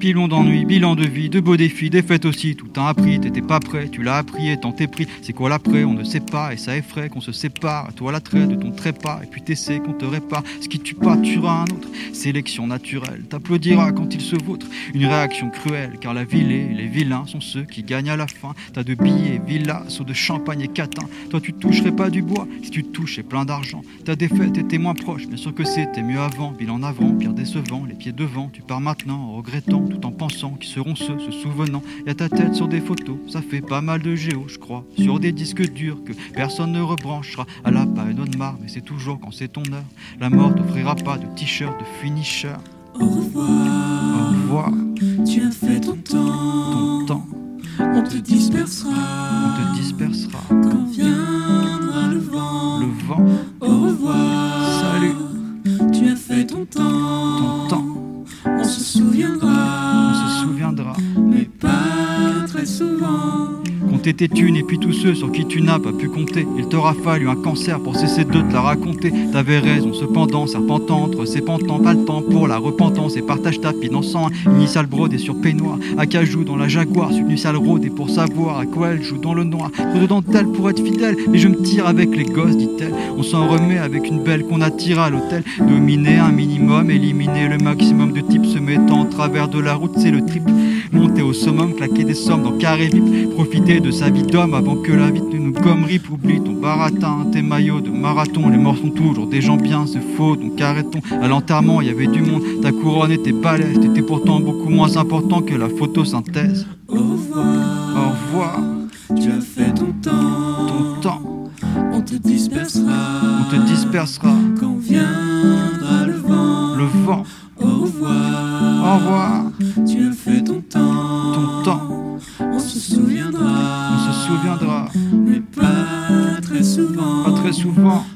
Pilon d'ennui, bilan de vie, de beaux défis, des fêtes aussi, tout a appris, t'étais pas prêt, tu l'as appris et t'en t'es pris. C'est quoi l'après On ne sait pas et ça effraie qu'on se sépare. Toi l'attrait de ton trépas et puis t'essaies qu'on te répare. Ce qui tue pas tuera un autre. Sélection naturelle, t'applaudiras quand il se vautre. Une réaction cruelle car la ville et les vilains sont ceux qui gagnent à la fin. T'as de billets, villas, sauts de champagne et catin. Toi tu toucherais pas du bois si tu touches et plein d'argent. Ta défaite était moins proche, bien sûr que c'était mieux avant. Bilan avant, pire décevant, les pieds devant. Tu pars maintenant en regrettant tout en pensant qu'ils seront ceux se souvenant. Y a ta tête sur des photos, ça fait pas mal de géo, je crois. Sur des disques durs que personne ne rebranchera. À la pas une autre marre, mais c'est toujours quand c'est ton heure. La mort t'offrira pas de t-shirt de finisher. Au revoir. Au revoir. Tu as fait ton temps. Ton temps. On te dispersera. On te dispersera. Quand viendra le vent. Le vent. Au revoir. Salut. Tu as fait ton temps. Tes thunes et puis tous ceux sur qui tu n'as pas pu compter. Il t'aura fallu un cancer pour cesser de te la raconter. T'avais raison, cependant, serpentant entre ces pantans, pas le temps pour la repentance. Et partage ta pile en sang, initial brodé sur peignoir. Acajou dans la Jaguar, subnutial rôdé pour savoir à quoi elle joue dans le noir. Trop de dentelle pour être fidèle, mais je me tire avec les gosses, dit-elle. On s'en remet avec une belle qu'on attire à l'hôtel. Dominer un minimum, éliminer le maximum de types se mettant en travers de la route, c'est le trip. Monter au summum, claquer des sommes dans carré vip, profiter de sa vie d'homme avant que la vie ne nous gomme rip. Oublie ton baratin, tes maillots de marathon. Les morts sont toujours des gens bien, c'est faux, donc arrêtons. À l'enterrement, il y avait du monde, ta couronne était balèze. T'étais pourtant beaucoup moins important que la photosynthèse. Au revoir. Au revoir. Tu as fait ton temps. Ton temps. On te dispersera. On te dispersera. Quand viendra le vent. Le vent. Au revoir. Au revoir. Tu as Pas